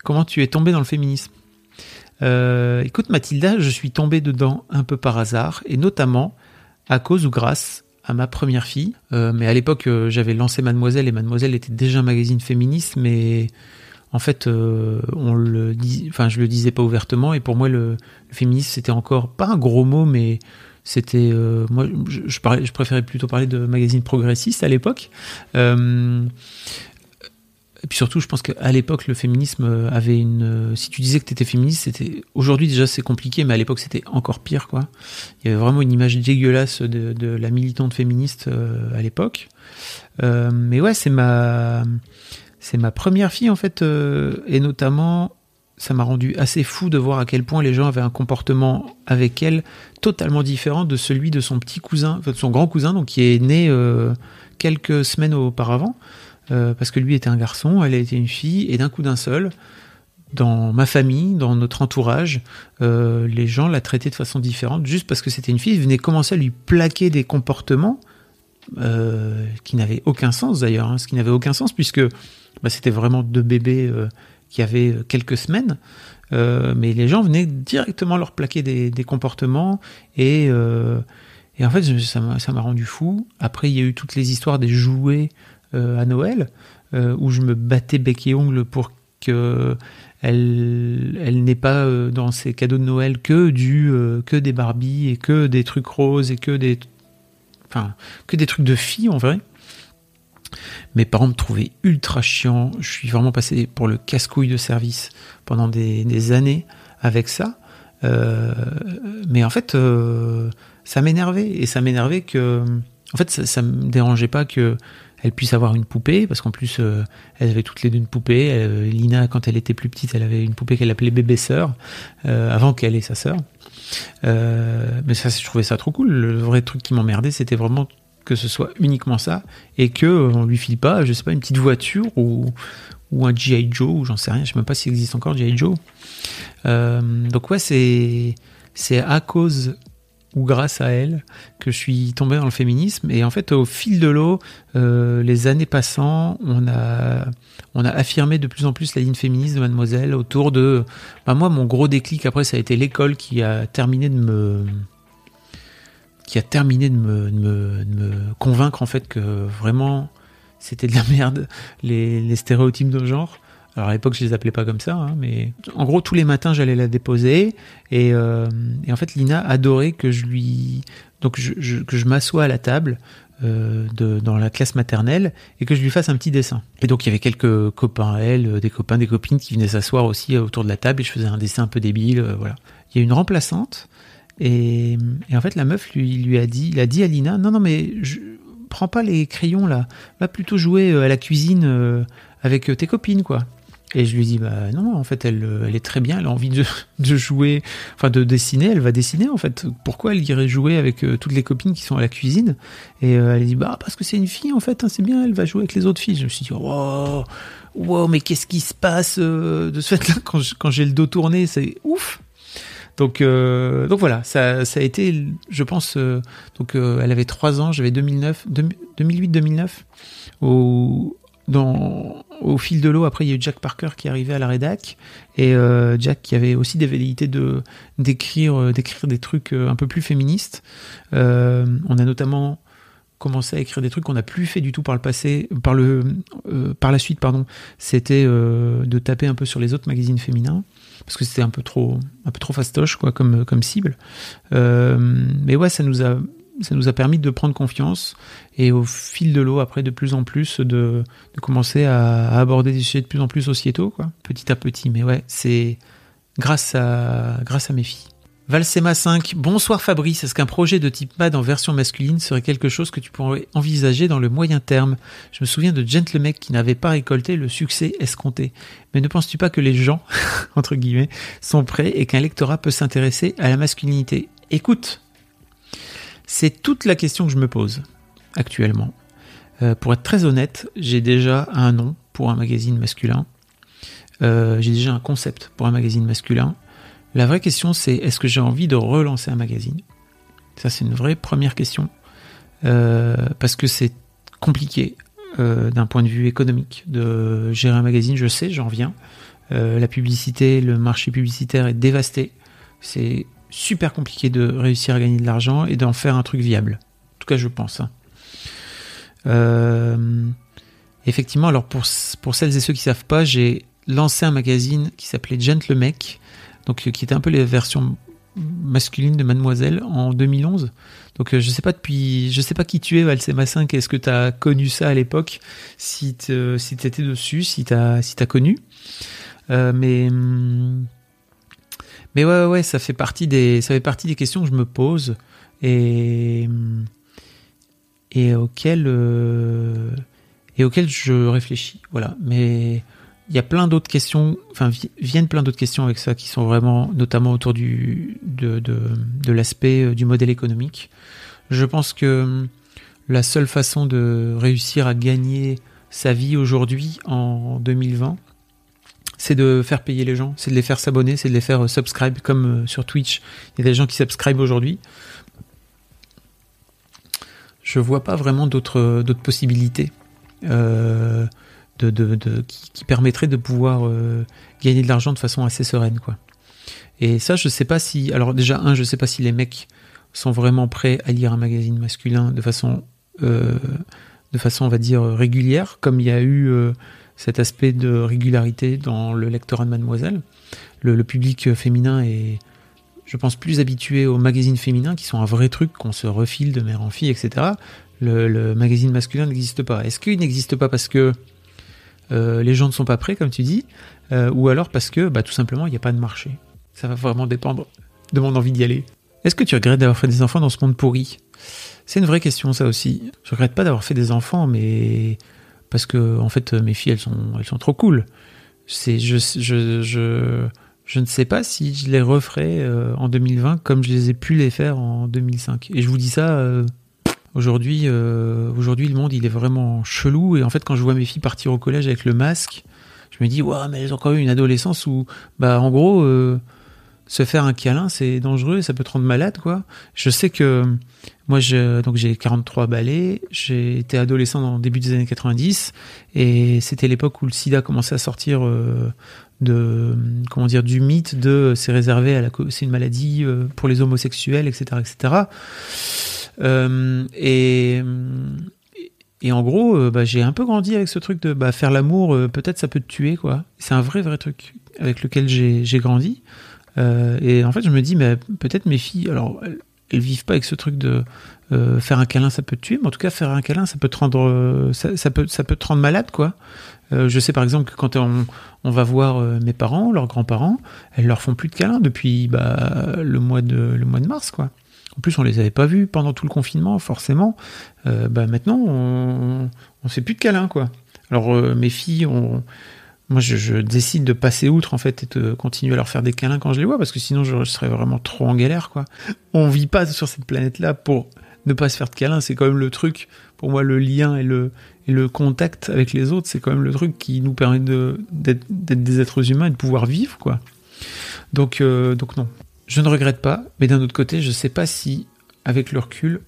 comment tu es tombé dans le féminisme. Euh, écoute Mathilda, je suis tombé dedans un peu par hasard, et notamment à cause ou grâce à ma première fille. mais à l'époque, j'avais lancé Mademoiselle, et Mademoiselle était déjà un magazine féministe, mais en fait, on le dit, enfin, je le disais pas ouvertement, et pour moi, le, le féminisme, c'était encore pas un gros mot, mais c'était euh, moi je, préférais plutôt parler de magazine progressiste à l'époque euh, et puis surtout je pense qu'à l'époque le féminisme avait une si tu disais que tu étais féministe c'était aujourd'hui déjà c'est compliqué mais à l'époque c'était encore pire quoi. Il y avait vraiment une image dégueulasse de, la militante féministe euh, à l'époque. Mais ouais c'est ma première fille en fait et notamment ça m'a rendu assez fou de voir à quel point les gens avaient un comportement avec elle totalement différent de celui de son petit cousin, de son grand cousin, donc qui est né euh, quelques semaines auparavant, euh, parce que lui était un garçon, elle était une fille, et d'un coup d'un seul, dans ma famille, dans notre entourage, euh, les gens la traitaient de façon différente, juste parce que c'était une fille, ils venaient commencer à lui plaquer des comportements qui n'avaient aucun sens d'ailleurs, hein, ce qui n'avait aucun sens puisque bah, c'était vraiment deux bébés qui avait quelques semaines, euh, mais les gens venaient directement leur plaquer des, comportements et, euh, et, en fait ça m'a rendu fou. Après il y a eu toutes les histoires des jouets euh, à Noël où je me battais bec et ongle pour que elle, elle n'ait pas dans ses cadeaux de Noël que du que des Barbie et que des trucs roses et que des enfin que des trucs de filles en vrai. Mes parents me trouvaient ultra chiant. Je suis vraiment passé pour le casse-couille de service pendant des, années avec ça. Euh, mais en fait, euh, ça m'énervait. Et ça m'énervait que. En fait, ça, ne me dérangeait pas que elle puisse avoir une poupée, parce qu'en plus, euh, elles avaient toutes les deux une poupée. Lina, quand elle était plus petite, elle avait une poupée qu'elle appelait bébé sœur, avant qu'elle ait sa sœur. mais ça, je trouvais ça trop cool. Le vrai truc qui m'emmerdait, c'était vraiment que ce soit uniquement ça et que euh, on lui file pas, je sais pas, une petite voiture ou, ou un GI Joe ou j'en sais rien, je sais même pas s'il existe encore GI Joe. Euh, donc ouais, c'est c'est à cause ou grâce à elle que je suis tombé dans le féminisme et en fait au fil de l'eau, euh, les années passant, on a affirmé de plus en plus la ligne féministe de Mademoiselle autour de bah moi mon gros déclic après ça a été l'école qui a terminé de me qui a terminé de me, convaincre en fait que vraiment c'était de la merde les, stéréotypes de genre. Alors à l'époque je les appelais pas comme ça, hein, mais en gros tous les matins j'allais la déposer et, euh, en fait Lina adorait que je lui donc que je m'assois à la table euh, de, dans la classe maternelle et que je lui fasse un petit dessin. Et donc il y avait quelques copains elle, des copains, des copines qui venaient s'asseoir aussi autour de la table et je faisais un dessin un peu débile, euh, voilà. Il y a une remplaçante et, en fait, la meuf lui, lui a dit, il a dit à Lina, non, non, mais prends pas les crayons là, va plutôt jouer euh, à la cuisine euh, avec euh, tes copines, quoi. Et je lui dis, bah non, en fait, elle, elle est très bien, elle a envie de, <laughs> de jouer, enfin de dessiner, elle va dessiner, en fait. Pourquoi elle irait jouer avec toutes les copines qui sont à la cuisine? Et elle dit, bah parce que c'est une fille, en fait, hein, c'est bien, elle va jouer avec les autres filles. Je me suis dit, wow, mais qu'est-ce qui se passe de ce fait-là? Quand, j'ai le dos tourné, c'est ouf donc, euh, donc voilà, ça, ça, a été, je pense, euh, donc euh, elle avait 3 ans, j'avais 2009, 2008-2009. Au, dans, au fil de l'eau, après, il y a eu Jack Parker qui arrivait à la rédac et Jack qui avait aussi des velléités de d'écrire d'écrire des trucs un peu plus féministes. on a notamment commencé à écrire des trucs qu'on n'a plus fait du tout par le passé, par le par la suite, pardon. C'était de taper un peu sur les autres magazines féminins parce que c'était un peu trop un peu trop fastoche quoi comme comme cible. Euh, mais ouais, ça nous a ça nous a permis de prendre confiance et au fil de l'eau après de plus en plus de, de commencer à, aborder des sujets de plus en plus sociétaux quoi, petit à petit. Mais ouais, c'est grâce à grâce à mes filles. Valsema 5, bonsoir Fabrice, est-ce qu'un projet de type MAD en version masculine serait quelque chose que tu pourrais envisager dans le moyen terme? Je me souviens de Gentlemec qui n'avait pas récolté le succès escompté. Mais ne penses-tu pas que les gens, <laughs> entre guillemets, sont prêts et qu'un lectorat peut s'intéresser à la masculinité? Écoute, c'est toute la question que je me pose actuellement. Euh, pour être très honnête, j'ai déjà un nom pour un magazine masculin. Euh, j'ai déjà un concept pour un magazine masculin. La vraie question, c'est est-ce que j'ai envie de relancer un magazine? Ça, c'est une vraie première question. Euh, parce que c'est compliqué d'un point de vue économique de gérer un magazine. Je sais, j'en viens. La publicité, le marché publicitaire est dévasté. C'est super compliqué de réussir à gagner de l'argent et d'en faire un truc viable. En tout cas, je pense. Hein. effectivement, alors pour, pour celles et ceux qui savent pas, j'ai lancé un magazine qui s'appelait Gentlemec donc qui était un peu les versions masculines de Mademoiselle en 2011. Donc euh, je sais pas depuis, je sais pas qui tu es Valsema 5, est-ce que tu as connu ça à l'époque, si tu si étais dessus, si tu as, si connu. Euh, mais mais ouais, ouais, ça fait partie des, ça fait partie des questions que je me pose et et auxquelles euh, et auxquelles je réfléchis. Voilà, mais il y a plein d'autres questions, enfin viennent plein d'autres questions avec ça qui sont vraiment notamment autour du, de, de, l'aspect euh, du modèle économique. Je pense que hum, la seule façon de réussir à gagner sa vie aujourd'hui en 2020, c'est de faire payer les gens, c'est de les faire s'abonner, c'est de les faire euh, subscribe comme euh, sur Twitch. Il y a des gens qui subscribent aujourd'hui. Je vois pas vraiment d'autres d'autres possibilités. Euh, de, qui, permettrait de pouvoir euh, gagner de l'argent de façon assez sereine, quoi. Et ça, je sais pas si. Alors, déjà, un, je sais pas si les mecs sont vraiment prêts à lire un magazine masculin de façon, euh, de façon, on va dire, régulière, comme il y a eu euh, cet aspect de régularité dans le lectorat de Mademoiselle. Le, public féminin est, je pense, plus habitué aux magazines féminins qui sont un vrai truc qu'on se refile de mère en fille, etc. Le, magazine masculin n'existe pas. Est-ce qu'il n'existe pas parce que euh, les gens ne sont pas prêts, comme tu dis, euh, ou alors parce que bah, tout simplement il n'y a pas de marché? Ça va vraiment dépendre de mon envie d'y aller. Est-ce que tu regrettes d'avoir fait des enfants dans ce monde pourri? C'est une vraie question ça aussi. Je regrette pas d'avoir fait des enfants, mais parce que en fait mes filles elles sont elles sont trop cool. C'est je, je, je, je ne sais pas si je les referai euh, en 2020 comme je les ai pu les faire en 2005. Et je vous dis ça Aujourd'hui, euh, aujourd'hui, le monde, il est vraiment chelou. Et en fait, quand je vois mes filles partir au collège avec le masque, je me dis, ouais, mais elles ont quand même une adolescence où, bah, en gros, euh, se faire un câlin, c'est dangereux, ça peut te rendre malade, quoi. Je sais que moi, donc j'ai 43 balais, j'ai été adolescent dans début des années 90, et c'était l'époque où le sida commençait à sortir euh, de, comment dire, du mythe de c'est réservé à la, c'est une maladie euh, pour les homosexuels, etc., etc. Euh, et, et en gros, euh, bah, j'ai un peu grandi avec ce truc de bah, faire l'amour, euh, peut-être ça peut te tuer, quoi. C'est un vrai, vrai truc avec lequel j'ai grandi. Et en fait, je me dis, mais peut-être mes filles, alors, elles, vivent pas avec ce truc de faire un câlin, ça peut te tuer, mais en tout cas, faire un câlin, ça peut te rendre, ça, peut, ça peut te rendre malade, quoi. je sais par exemple que quand on, on va voir mes parents, leurs grands-parents, elles leur font plus de câlins depuis bah, le mois de le mois de mars, quoi. En plus, on les avait pas vus pendant tout le confinement, forcément. Euh, bah maintenant, on, on fait plus de câlins, quoi. Alors euh, mes filles, on, moi, je, décide de passer outre en fait et de continuer à leur faire des câlins quand je les vois, parce que sinon, je, serais vraiment trop en galère, quoi. On vit pas sur cette planète-là pour ne pas se faire de câlins. C'est quand même le truc. Pour moi, le lien et le contact avec les autres, c'est quand même le truc qui nous permet de d'être des êtres humains et de pouvoir vivre, quoi. Donc, euh, donc non. Je ne regrette pas, mais d'un autre côté, je ne sais pas si, avec le recul,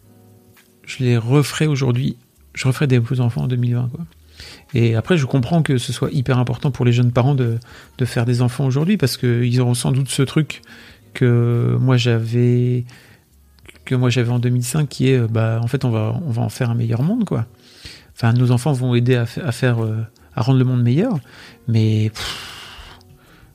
je les referai aujourd'hui. Je referai des enfants en 2020. Quoi. Et après, je comprends que ce soit hyper important pour les jeunes parents de, faire des enfants aujourd'hui, parce qu'ils auront sans doute ce truc que moi j'avais que moi j'avais en 2005, qui est, bah, en fait, on va, on va en faire un meilleur monde, quoi. Enfin, nos enfants vont aider à, faire, euh, à rendre le monde meilleur, mais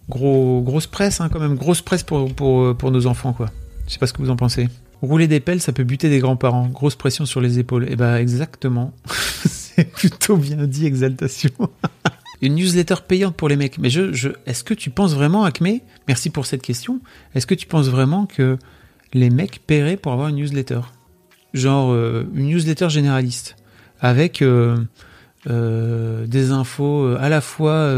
Gros, grosse presse, hein, quand même, grosse presse pour, pour, pour nos enfants, quoi. Je sais pas ce que vous en pensez. Rouler des pelles, ça peut buter des grands-parents. Grosse pression sur les épaules. Et eh bah, exactement. <laughs> <laughs> Plutôt bien dit, exaltation. <laughs> une newsletter payante pour les mecs. Mais je, je est-ce que tu penses vraiment, Acme Merci pour cette question. Est-ce que tu penses vraiment que les mecs paieraient pour avoir une newsletter? Genre euh, une newsletter généraliste avec euh, euh, des infos à la fois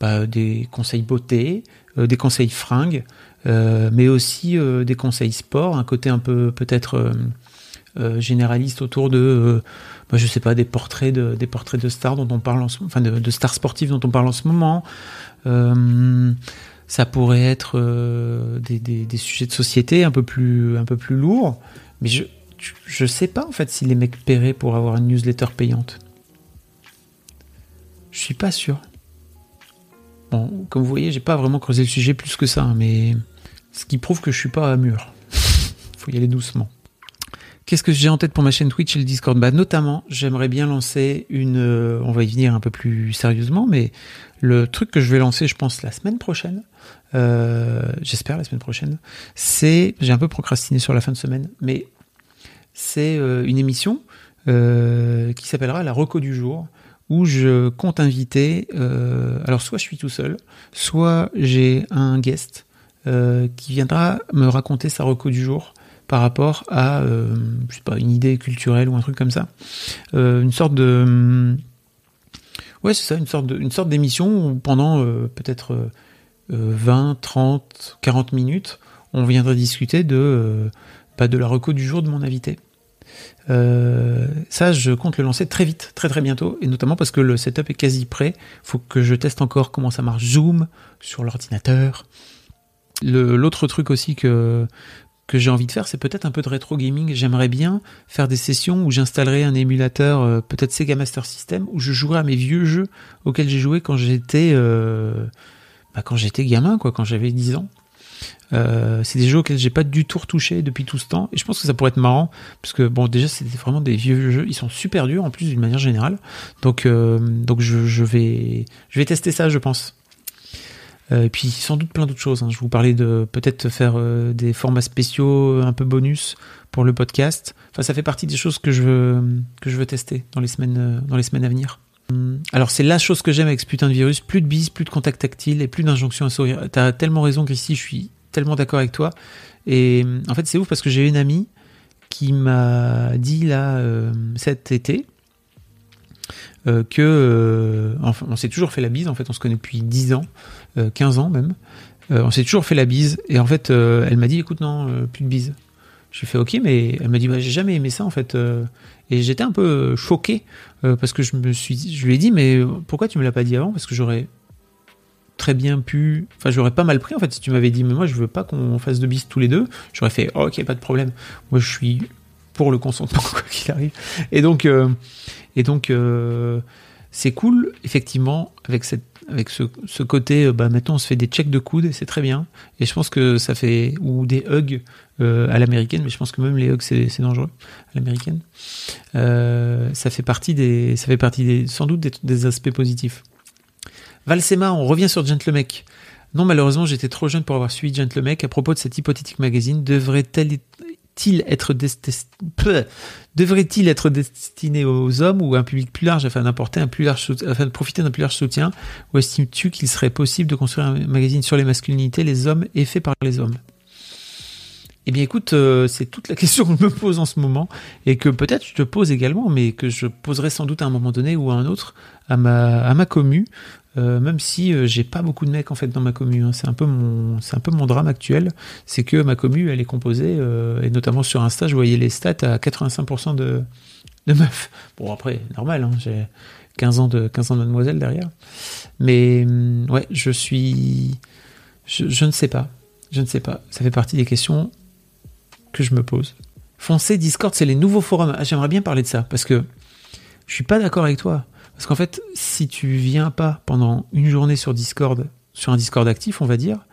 bah, des conseils beauté, des conseils fringues, mais aussi des conseils sport, un côté un peu peut-être généraliste autour de je sais pas, des portraits de, des portraits de stars dont on parle en ce, enfin de, stars sportives dont on parle en ce moment. Euh, ça pourrait être euh, des, des, sujets de société un peu plus, un peu plus lourds. Mais je, je sais pas en fait si les mecs paieraient pour avoir une newsletter payante. Je suis pas sûr. Bon, comme vous voyez, j'ai pas vraiment creusé le sujet plus que ça, hein, mais ce qui prouve que je suis pas à mur. <laughs> Faut y aller doucement. Qu'est-ce que j'ai en tête pour ma chaîne Twitch et le Discord? Bah notamment, j'aimerais bien lancer une. Euh, on va y venir un peu plus sérieusement, mais le truc que je vais lancer, je pense la semaine prochaine. Euh, j'espère la semaine prochaine. C'est, j'ai un peu procrastiné sur la fin de semaine, mais c'est euh, une émission qui s'appellera la Reco du jour, où je compte inviter. alors soit je suis tout seul, soit j'ai un guest qui viendra me raconter sa Reco du jour par rapport à euh, pas, une idée culturelle ou un truc comme ça. Euh, une sorte de. Ouais, c'est ça, une sorte, d'émission où pendant euh, peut-être 20, 30, 40 minutes, on viendrait discuter de, bah, de la reco du jour de mon invité. ça, je compte le lancer très vite, très très bientôt, et notamment parce que le setup est quasi prêt. Faut que je teste encore comment ça marche Zoom sur l'ordinateur. L'autre truc aussi que, que j'ai envie de faire, c'est peut-être un peu de rétro gaming. J'aimerais bien faire des sessions où j'installerai un émulateur, euh, peut-être Sega Master System, où je jouerai à mes vieux jeux auxquels j'ai joué quand j'étais euh, bah, quand j'étais gamin, quoi, quand j'avais 10 ans. Euh, c'est des jeux auxquels j'ai pas du tout retouché depuis tout ce temps, et je pense que ça pourrait être marrant, parce que bon, déjà c'était vraiment des vieux jeux, ils sont super durs en plus d'une manière générale, donc donc je, je vais je vais tester ça, je pense. Euh, et puis sans doute plein d'autres choses. Hein. Je vous parlais de peut-être faire euh, des formats spéciaux un peu bonus pour le podcast. Enfin, ça fait partie des choses que je veux, que je veux tester dans les semaines, euh, dans les semaines à venir. Hum, alors c'est la chose que j'aime avec ce putain de virus, plus de bises, plus de contact tactile et plus d'injonctions à sourire. T'as tellement raison Christy, je suis tellement d'accord avec toi. Et hum, en fait c'est ouf parce que j'ai une amie qui m'a dit là cet été que enfin, on s'est toujours fait la bise, en fait on se connaît depuis 10 ans, 15 euh, ans même. Euh, on s'est toujours fait la bise. Et en fait, euh, elle m'a dit, écoute, non, plus de bise. J'ai fait ok, mais elle m'a dit, bah, j'ai jamais aimé ça en fait. Et j'étais un peu choqué parce que je me suis, je lui ai dit, mais pourquoi tu me l'as pas dit avant? Parce que j'aurais très bien pu, enfin j'aurais pas mal pris en fait si tu m'avais dit, mais moi je veux pas qu'on fasse de bise tous les deux. J'aurais fait, ok, pas de problème. Moi je suis pour le consentement <laughs> quoi qu'il arrive. Et donc, et donc c'est cool effectivement avec cette avec ce, côté, euh, bah, maintenant on se fait des checks de coude c'est très bien. Et je pense que ça fait, ou des hugs euh, à l'américaine, mais je pense que même les hugs c'est, dangereux à l'américaine. Euh, ça fait partie des, ça fait partie des, sans doute des, aspects positifs. Valsema, on revient sur Gentlemec. Non, malheureusement, j'étais trop jeune pour avoir suivi Gentlemec. À propos de cette hypothétique magazine, devrait-elle devrait-il être destiné aux hommes ou à un public plus large afin un plus large afin de profiter d'un plus large soutien? Ou estimes-tu qu'il serait possible de construire un magazine sur les masculinités, les hommes et fait par les hommes? Eh bien écoute, euh, c'est toute la <laughs> question que je me pose en ce moment et que peut-être je te pose également, mais que je poserai sans doute à un moment donné ou à un autre à ma, à ma commu, euh, même si euh, j'ai pas beaucoup de mecs en fait dans ma commu. Hein. C'est un peu mon, c'est un peu mon drame actuel, c'est que ma commu elle est composée euh, et notamment sur Insta, je voyais les stats à 85% de, de meufs. Bon après normal, hein, j'ai 15 ans de 15 ans de mademoiselle derrière, mais hum, ouais, je suis, je, je ne sais pas, je ne sais pas. Ça fait partie des questions que je me pose. Foncez Discord, c'est les nouveaux forums. Ah, j'aimerais bien parler de ça parce que je suis pas d'accord avec toi. Parce qu'en fait, si tu viens pas pendant une journée sur Discord, sur un Discord actif, on va dire,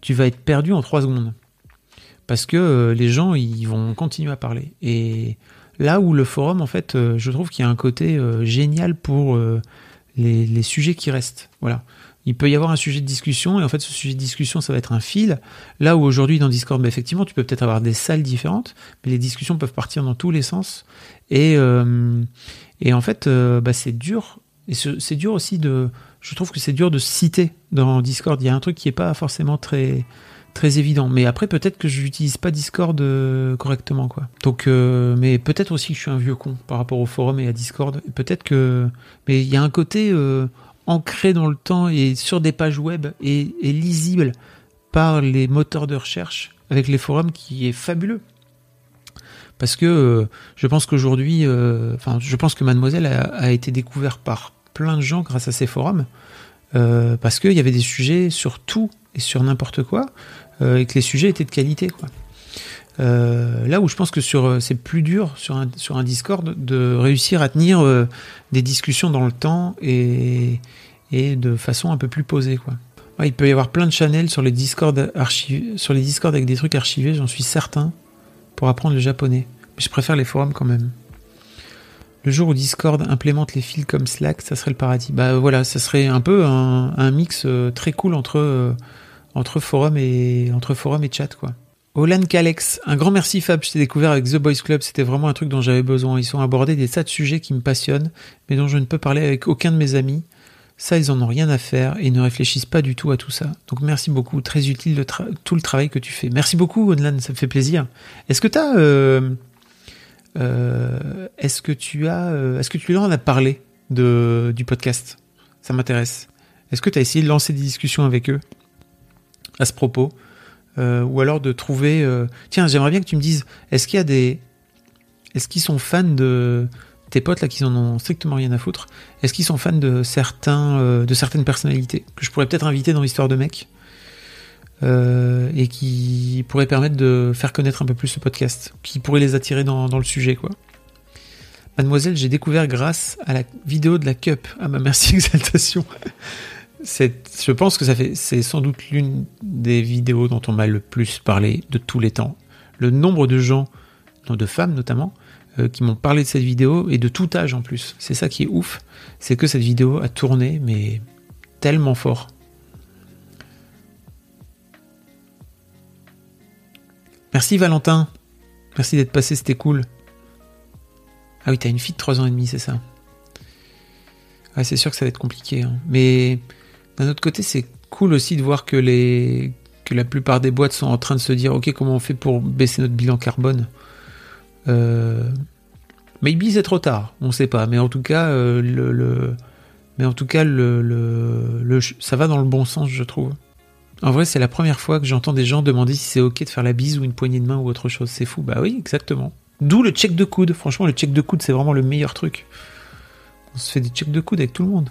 tu vas être perdu en trois secondes. Parce que euh, les gens, ils vont continuer à parler. Et là où le forum, en fait, euh, je trouve qu'il y a un côté euh, génial pour les, sujets qui restent. Voilà. Il peut y avoir un sujet de discussion, et en fait, ce sujet de discussion, ça va être un fil. Là où aujourd'hui, dans Discord, bah, effectivement, tu peux peut-être avoir des salles différentes, mais les discussions peuvent partir dans tous les sens. Et, et en fait, euh, bah, c'est dur. Et c'est dur aussi de. Je trouve que c'est dur de citer dans Discord. Il y a un truc qui est pas forcément très très évident. Mais après, peut-être que je n'utilise pas Discord euh, correctement, quoi. Donc, euh, mais peut-être aussi que je suis un vieux con par rapport au forum et à Discord. Peut-être que, mais il y a un côté ancré dans le temps et sur des pages web et, lisible par les moteurs de recherche avec les forums qui est fabuleux. Parce que je pense qu'aujourd'hui, enfin, je pense que Mademoiselle a, été découvert par plein de gens grâce à ces forums. parce qu'il y avait des sujets sur tout et sur n'importe quoi, euh, et que les sujets étaient de qualité. Euh, là où je pense que euh, c'est plus dur sur un, Discord de réussir à tenir des discussions dans le temps et, de façon un peu plus posée. Il peut y avoir plein de channels sur les Discord sur les Discord avec des trucs archivés, j'en suis certain, pour apprendre le japonais. Mais je préfère les forums quand même. Le jour où Discord implémente les fils comme Slack, ça serait le paradis. Bah voilà, ça serait un peu un, mix très cool entre entre forum et entre et chat quoi. Olan Kalex, un grand merci Fab, je t'ai découvert avec The Boys Club, c'était vraiment un truc dont j'avais besoin. Ils ont abordé des tas de sujets qui me passionnent, mais dont je ne peux parler avec aucun de mes amis. Ça, ils en ont rien à faire et ils ne réfléchissent pas du tout à tout ça. Donc merci beaucoup, très utile tout le travail que tu fais. Merci beaucoup Olan, ça me fait plaisir. Est-ce que tu as... Euh, euh, est-ce que tu as... Euh, est-ce que tu leur en as parlé de, du podcast? Ça m'intéresse. Est-ce que tu as essayé de lancer des discussions avec eux à ce propos? Ou alors de trouver. Tiens, j'aimerais bien que tu me dises, est-ce qu'il y a des. Est-ce qu'ils sont fans de. Tes potes là qui en ont strictement rien à foutre, est-ce qu'ils sont fans de certains euh, de certaines personnalités que je pourrais peut-être inviter dans l'histoire de mec et qui pourraient permettre de faire connaître un peu plus ce podcast, qui pourrait les attirer dans, dans le sujet quoi. Mademoiselle, j'ai découvert grâce à la vidéo de la Cup. Ah bah merci <laughs> exaltation je pense que ça fait, c'est sans doute l'une des vidéos dont on m'a le plus parlé de tous les temps. Le nombre de gens, de femmes notamment, euh, qui m'ont parlé de cette vidéo et de tout âge en plus. C'est ça qui est ouf, c'est que cette vidéo a tourné, mais tellement fort. Merci Valentin, merci d'être passé, c'était cool. Ah oui, t'as une fille de 3 ans et demi, c'est ça. Ouais, c'est sûr que ça va être compliqué, hein. mais d'un autre côté, c'est cool aussi de voir que, que la plupart des boîtes sont en train de se dire ok, comment on fait pour baisser notre bilan carbone? Maybe c'est trop tard, on ne sait pas, mais en tout cas, euh, le, mais en tout cas, le, ça va dans le bon sens, je trouve. En vrai, c'est la première fois que j'entends des gens demander si c'est ok de faire la bise ou une poignée de main ou autre chose. C'est fou. Bah oui, exactement. D'où le check de coude. Franchement, le check de coude, c'est vraiment le meilleur truc. On se fait des checks de coude avec tout le monde.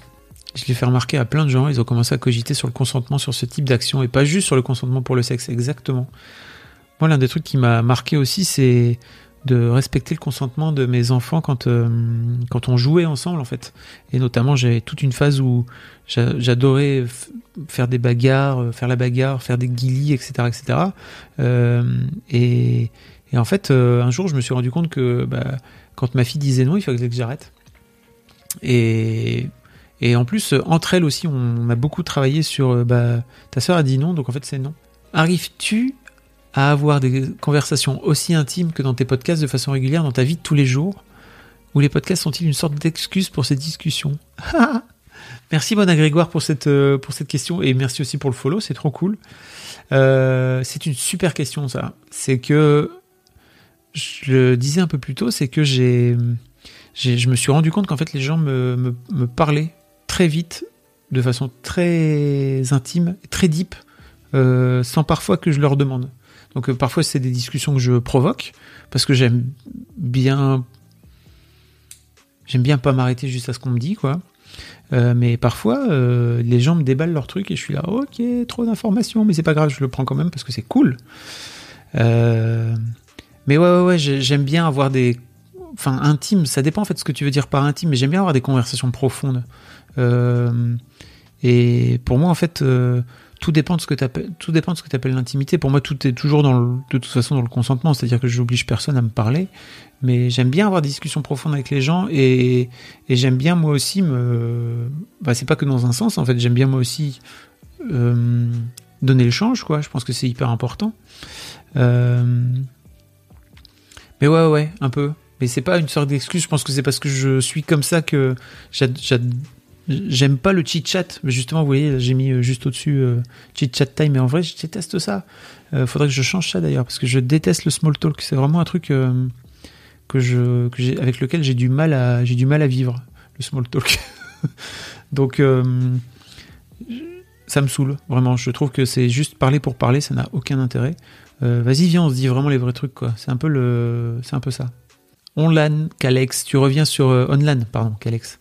Je l'ai fait remarquer à plein de gens, ils ont commencé à cogiter sur le consentement sur ce type d'action et pas juste sur le consentement pour le sexe, exactement. Moi, l'un des trucs qui m'a marqué aussi, c'est de respecter le consentement de mes enfants quand, euh, quand on jouait ensemble, en fait. Et notamment, j'avais toute une phase où j'adorais faire des bagarres, euh, faire la bagarre, faire des guillis, etc., etc. Euh, et, et, en fait, un jour, je me suis rendu compte que bah, quand ma fille disait non, il fallait que j'arrête. Et et en plus, entre elles aussi, on a beaucoup travaillé sur. Bah, ta sœur a dit non, donc en fait c'est non. Arrives-tu à avoir des conversations aussi intimes que dans tes podcasts de façon régulière dans ta vie de tous les jours Ou les podcasts sont-ils une sorte d'excuse pour ces discussions? <laughs> Merci Mona Grégoire pour cette, euh, pour cette question et merci aussi pour le follow, c'est trop cool. c'est une super question ça. C'est que, je le disais un peu plus tôt, c'est que j'ai, je me suis rendu compte qu'en fait les gens me, me, me parlaient très vite, de façon très intime, très deep, euh, sans parfois que je leur demande. Donc euh, parfois c'est des discussions que je provoque parce que j'aime bien, j'aime bien pas m'arrêter juste à ce qu'on me dit quoi. Euh, mais parfois les gens me déballent leur truc et je suis là, ok, trop d'informations, mais c'est pas grave, je le prends quand même parce que c'est cool. mais ouais, ouais, ouais j'aime bien avoir des enfin intime, ça dépend en fait de ce que tu veux dire par intime, mais j'aime bien avoir des conversations profondes. Euh, et pour moi, en fait, euh, tout dépend de ce que tu tout dépend de ce que appelles l'intimité. Pour moi, tout est toujours dans le, de toute façon dans le consentement, c'est-à-dire que j'oblige personne à me parler, mais j'aime bien avoir des discussions profondes avec les gens et, j'aime bien moi aussi me, bah, c'est pas que dans un sens, en fait, j'aime bien moi aussi euh, donner l'échange, quoi. Je pense que c'est hyper important. Euh, mais ouais, ouais, un peu. Mais c'est pas une sorte d'excuse. Je pense que c'est parce que je suis comme ça que j'aime pas le chit chat. Justement, vous voyez, j'ai mis juste au-dessus chit chat time, mais en vrai, je déteste ça. faudrait que je change ça d'ailleurs, parce que je déteste le small talk. C'est vraiment un truc que je, avec lequel j'ai du mal à, du mal à vivre le small talk. <laughs> Donc, ça me saoule, vraiment. Je trouve que c'est juste parler pour parler, ça n'a aucun intérêt. Euh, vas-y, viens, on se dit vraiment les vrais trucs, quoi. C'est un peu le, c'est un peu ça. Onlan, Calex, tu reviens sur euh, Onlan, pardon, Calex.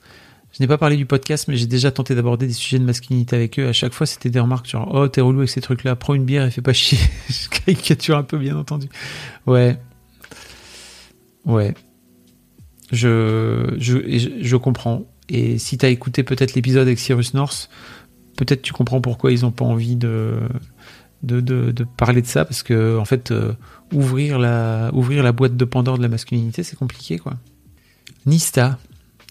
Je n'ai pas parlé du podcast, mais j'ai déjà tenté d'aborder des sujets de masculinité avec eux. À chaque fois, c'était des remarques genre Oh, t'es relou avec ces trucs-là, prends une bière et fais pas chier. <laughs> je caricature un peu, bien entendu. Ouais. Ouais. Je, je, je, comprends. Et si t'as écouté peut-être l'épisode avec Cyrus North, peut-être tu comprends pourquoi ils n'ont pas envie de, de, parler de ça, parce que en fait, euh, ouvrir, la, ouvrir la boîte de Pandore de la masculinité, c'est compliqué, quoi. Nista,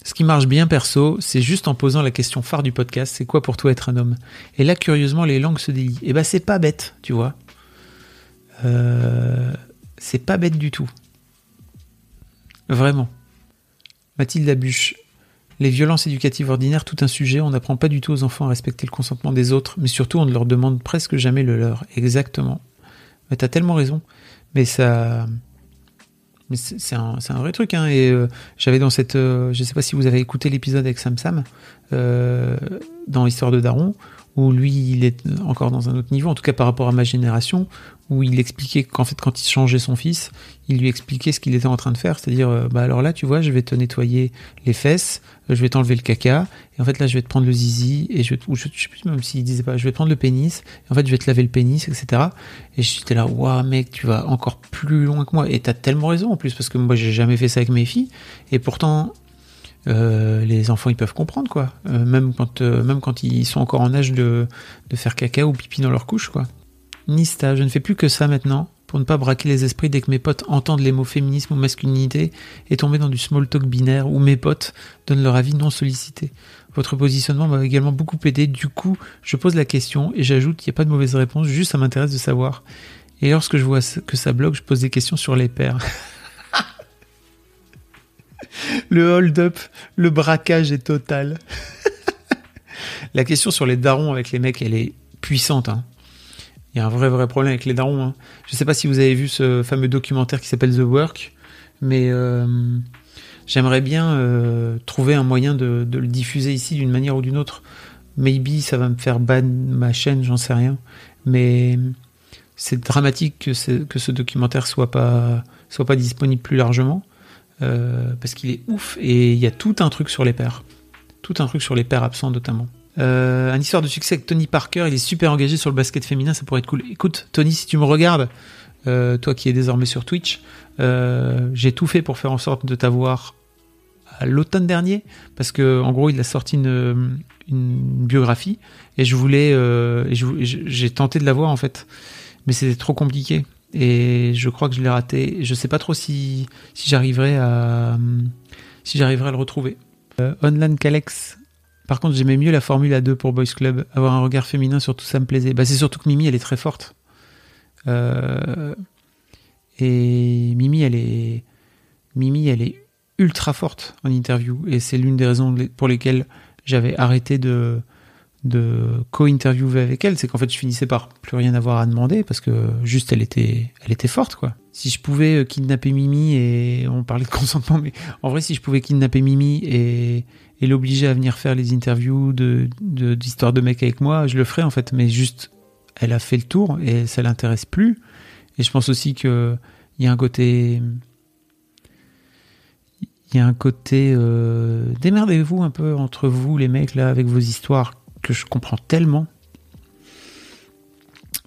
ce qui marche bien perso, c'est juste en posant la question phare du podcast, c'est quoi pour toi être un homme? Et là, curieusement, les langues se délient. Et eh ben, c'est pas bête, tu vois. Euh, c'est pas bête du tout. Vraiment. Mathilde Abuche, les violences éducatives ordinaires, tout un sujet, on n'apprend pas du tout aux enfants à respecter le consentement des autres, mais surtout on ne leur demande presque jamais le leur. Exactement. Mais t'as tellement raison. Mais ça. Mais c'est un, un, vrai truc, hein. Et euh, j'avais dans cette. Euh, je sais pas si vous avez écouté l'épisode avec Sam Sam, euh, dans l'histoire de Daron, où lui, il est encore dans un autre niveau, en tout cas par rapport à ma génération, où il expliquait qu'en fait, quand il changeait son fils, il lui expliquait ce qu'il était en train de faire, c'est-à-dire, euh, bah alors là, tu vois, je vais te nettoyer les fesses, je vais t'enlever le caca, et en fait là, je vais te prendre le zizi, et je, ou je, sais plus même s'il disait pas, je vais prendre le pénis, et en fait, je vais te laver le pénis, etc. Et j'étais là, waouh, mec, tu vas encore plus loin que moi, et t'as tellement raison en plus, parce que moi, j'ai jamais fait ça avec mes filles, et pourtant, euh, les enfants ils peuvent comprendre quoi, euh, même quand euh, même quand ils sont encore en âge de, de faire caca ou pipi dans leur couche quoi. Nista, je ne fais plus que ça maintenant pour ne pas braquer les esprits dès que mes potes entendent les mots féminisme ou masculinité et tomber dans du small talk binaire où mes potes donnent leur avis non sollicité. Votre positionnement m'a également beaucoup aidé, du coup je pose la question et j'ajoute qu'il n'y a pas de mauvaise réponse, juste ça m'intéresse de savoir. Et lorsque je vois que ça bloque, je pose des questions sur les pères. <laughs> le hold-up, le braquage est total. <laughs> la question sur les darons avec les mecs, elle est puissante. Hein. Il y a un vrai vrai problème avec les darons. Hein. Je ne sais pas si vous avez vu ce fameux documentaire qui s'appelle The Work, mais euh, j'aimerais bien euh, trouver un moyen de, le diffuser ici d'une manière ou d'une autre. Maybe ça va me faire ban ma chaîne, j'en sais rien. Mais c'est dramatique que, ce documentaire soit pas soit pas disponible plus largement. Euh, parce qu'il est ouf et il y a tout un truc sur les pères. Tout un truc sur les pères absents notamment. Euh, un histoire de succès avec Tony Parker, il est super engagé sur le basket féminin, ça pourrait être cool. Écoute, Tony, si tu me regardes, euh, toi qui es désormais sur Twitch, j'ai tout fait pour faire en sorte de t'avoir à l'automne dernier, parce que en gros, il a sorti une, biographie et je voulais, j'ai tenté de l'avoir en fait, mais c'était trop compliqué et je crois que je l'ai raté. Je sais pas trop si, si j'arriverai à si à le retrouver. Euh, Online Calex. Par contre, j'aimais mieux la Formule A2 pour Boys Club. Avoir un regard féminin sur tout ça me plaisait. Bah, c'est surtout que Mimi, elle est très forte. Euh, et Mimi, elle est Mimi, elle est ultra forte en interview. Et c'est l'une des raisons pour lesquelles j'avais arrêté de co-interviewer avec elle, c'est qu'en fait je finissais par plus rien avoir à demander parce que juste elle était, elle était forte quoi. Si je pouvais euh, kidnapper Mimi et on parlait de consentement, mais en vrai si je pouvais kidnapper Mimi et, et l'obliger à venir faire les interviews de d'histoires de, mecs avec moi, je le ferais en fait. Mais juste, elle a fait le tour et ça l'intéresse plus. Et je pense aussi que il y a un côté il y a un côté euh, démerdez-vous un peu entre vous les mecs là avec vos histoires que je comprends tellement.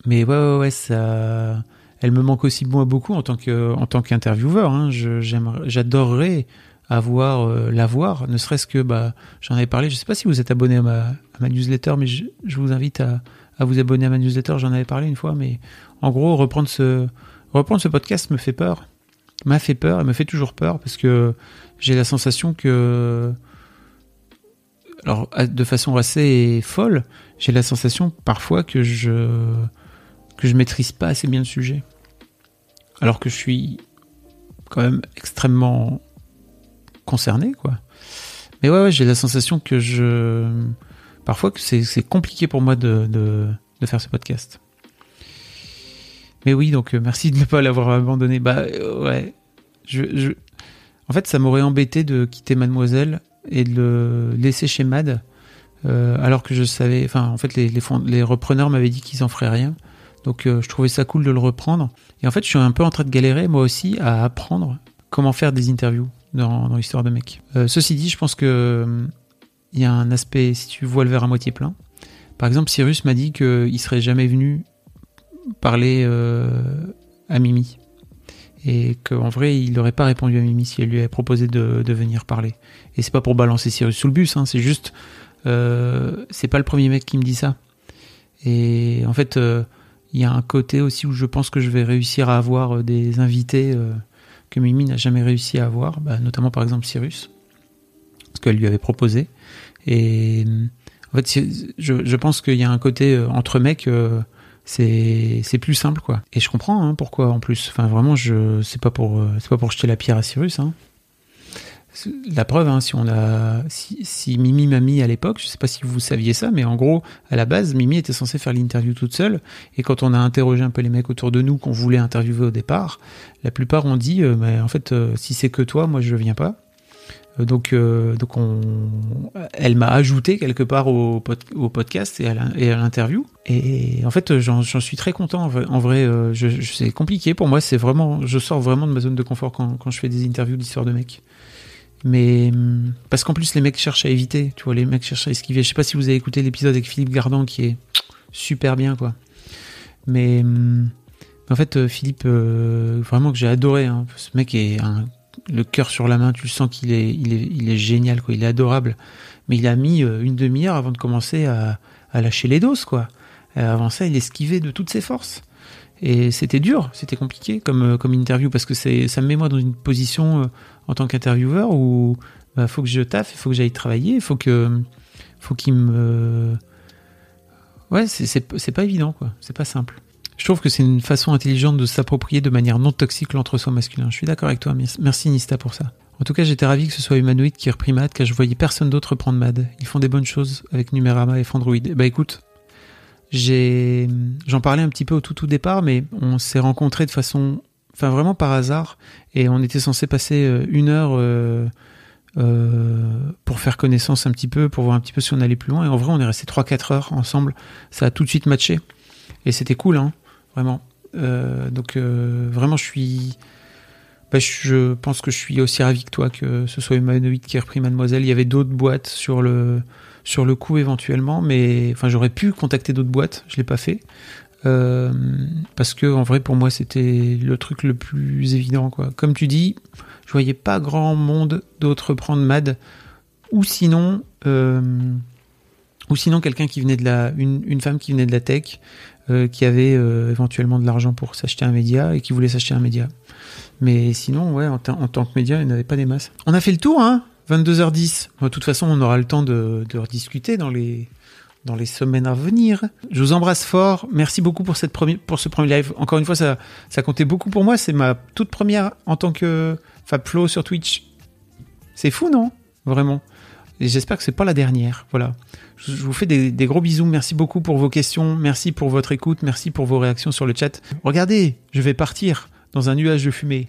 Mais ouais, ouais, ouais, ça. Elle me manque aussi moi beaucoup en tant que en tant qu'intervieweur. Hein. J'adorerais avoir euh, l'avoir, ne serait-ce que bah j'en avais parlé. Je sais pas si vous êtes abonné à ma, newsletter, mais je, vous invite à, à, vous abonner à ma newsletter. J'en avais parlé une fois, mais en gros reprendre ce reprendre ce podcast me fait peur, m'a fait peur et me fait toujours peur parce que j'ai la sensation que alors de façon assez folle, j'ai la sensation parfois que je que je maîtrise pas assez bien le sujet. Alors que je suis quand même extrêmement concerné, quoi. Mais ouais, j'ai la sensation que je. Parfois, que c'est compliqué pour moi de, faire ce podcast. Mais oui, donc euh, merci de ne pas l'avoir abandonné. Bah ouais. Je. En fait, ça m'aurait embêté de quitter Mademoiselle et de le laisser chez Mad. Euh, alors que je savais, enfin en fait les, les, les repreneurs m'avaient dit qu'ils en feraient rien, donc euh, je trouvais ça cool de le reprendre. Et en fait je suis un peu en train de galérer moi aussi à apprendre comment faire des interviews dans, l'histoire de mec. Euh, ceci dit, je pense que il y a un aspect si tu vois le verre à moitié plein. Par exemple, Cyrus m'a dit qu'il serait jamais venu parler à Mimi et qu'en vrai il n'aurait pas répondu à Mimi si elle lui avait proposé de, venir parler. Et c'est pas pour balancer Cyrus sous le bus, hein, c'est juste euh, c'est pas le premier mec qui me dit ça. Et en fait, il euh, y a un côté aussi où je pense que je vais réussir à avoir euh, des invités que Mimi n'a jamais réussi à avoir, bah, notamment par exemple Cyrus, ce qu'elle lui avait proposé. Et en fait, je, pense qu'il y a un côté entre mecs c'est c'est plus simple quoi et je comprends hein, pourquoi en plus enfin vraiment je c'est pas pour c'est pas pour jeter la pierre à Cyrus hein. La preuve, hein, si on a, si, Mimi à l'époque, je sais pas si vous saviez ça, mais en gros, à la base, Mimi était censée faire l'interview toute seule. Et quand on a interrogé un peu les mecs autour de nous qu'on voulait interviewer au départ, la plupart ont dit, euh, mais en fait, euh, si c'est que toi, moi je viens pas. Euh, donc, donc on, elle m'a ajouté quelque part au, podcast et à l'interview. Et en fait, j'en suis très content. En vrai, c'est compliqué pour moi. C'est vraiment, je sors vraiment de ma zone de confort quand, quand je fais des interviews d'histoire de mecs. Mais parce qu'en plus les mecs cherchent à éviter, tu vois, les mecs cherchent à esquiver. Je sais pas si vous avez écouté l'épisode avec Philippe Gardan qui est super bien quoi. Mais en fait euh, Philippe euh, vraiment que j'ai adoré. Hein. Ce mec est le cœur sur la main. Tu le sens qu'il est, il est, il est génial quoi. Il est adorable. Mais il a mis euh, une demi-heure avant de commencer à, lâcher les doses quoi. avant ça, il esquivait de toutes ses forces. Et c'était dur, c'était compliqué comme, comme interview parce que ça me met moi dans une position en tant qu'intervieweur où il bah, faut que je taffe, il faut que j'aille travailler, il faut que faut qu'il me ouais c'est pas évident quoi, c'est pas simple. Je trouve que c'est une façon intelligente de s'approprier de manière non toxique l'entre-soi masculin. Je suis d'accord avec toi, merci Nista pour ça. En tout cas, j'étais ravi que ce soit Humanoid qui ait repris Mad, car je voyais personne d'autre reprendre Mad. Ils font des bonnes choses avec Numerama et Fandroid. Bah écoute, j'en parlais un petit peu au tout tout départ, mais on s'est rencontrés de façon enfin vraiment par hasard. Et on était censé passer euh, une heure euh, euh, pour faire connaissance un petit peu, pour voir un petit peu si on allait plus loin. Et en vrai, on est resté 3-4 heures ensemble. Ça a tout de suite matché. Et c'était cool, hein, vraiment. donc vraiment, je suis... Bah, je pense que je suis aussi ravi que toi que ce soit Humanoid qui ait repris Mademoiselle. Il y avait d'autres boîtes sur le sur le coup éventuellement, mais enfin j'aurais pu contacter d'autres boîtes, je l'ai pas fait. Euh, parce que en vrai pour moi c'était le truc le plus évident quoi. Comme tu dis, je voyais pas grand monde d'autres prendre Mad ou sinon euh, ou sinon quelqu'un qui venait de la une, femme qui venait de la tech euh, qui avait éventuellement de l'argent pour s'acheter un média et qui voulait s'acheter un média. Mais sinon ouais en, en tant que média il n'y avait pas des masses. On a fait le tour hein 22h10. De toute façon on aura le temps de, de rediscuter dans les dans les semaines à venir. Je vous embrasse fort. Merci beaucoup pour, ce premier live. Encore une fois, ça, ça comptait beaucoup pour moi. C'est ma toute première en tant que FabFlow sur Twitch. C'est fou, non? Vraiment. J'espère que c'est pas la dernière. Voilà. Je vous fais des, des, gros bisous. Merci beaucoup pour vos questions. Merci pour votre écoute. Merci pour vos réactions sur le chat. Regardez, je vais partir dans un nuage de fumée.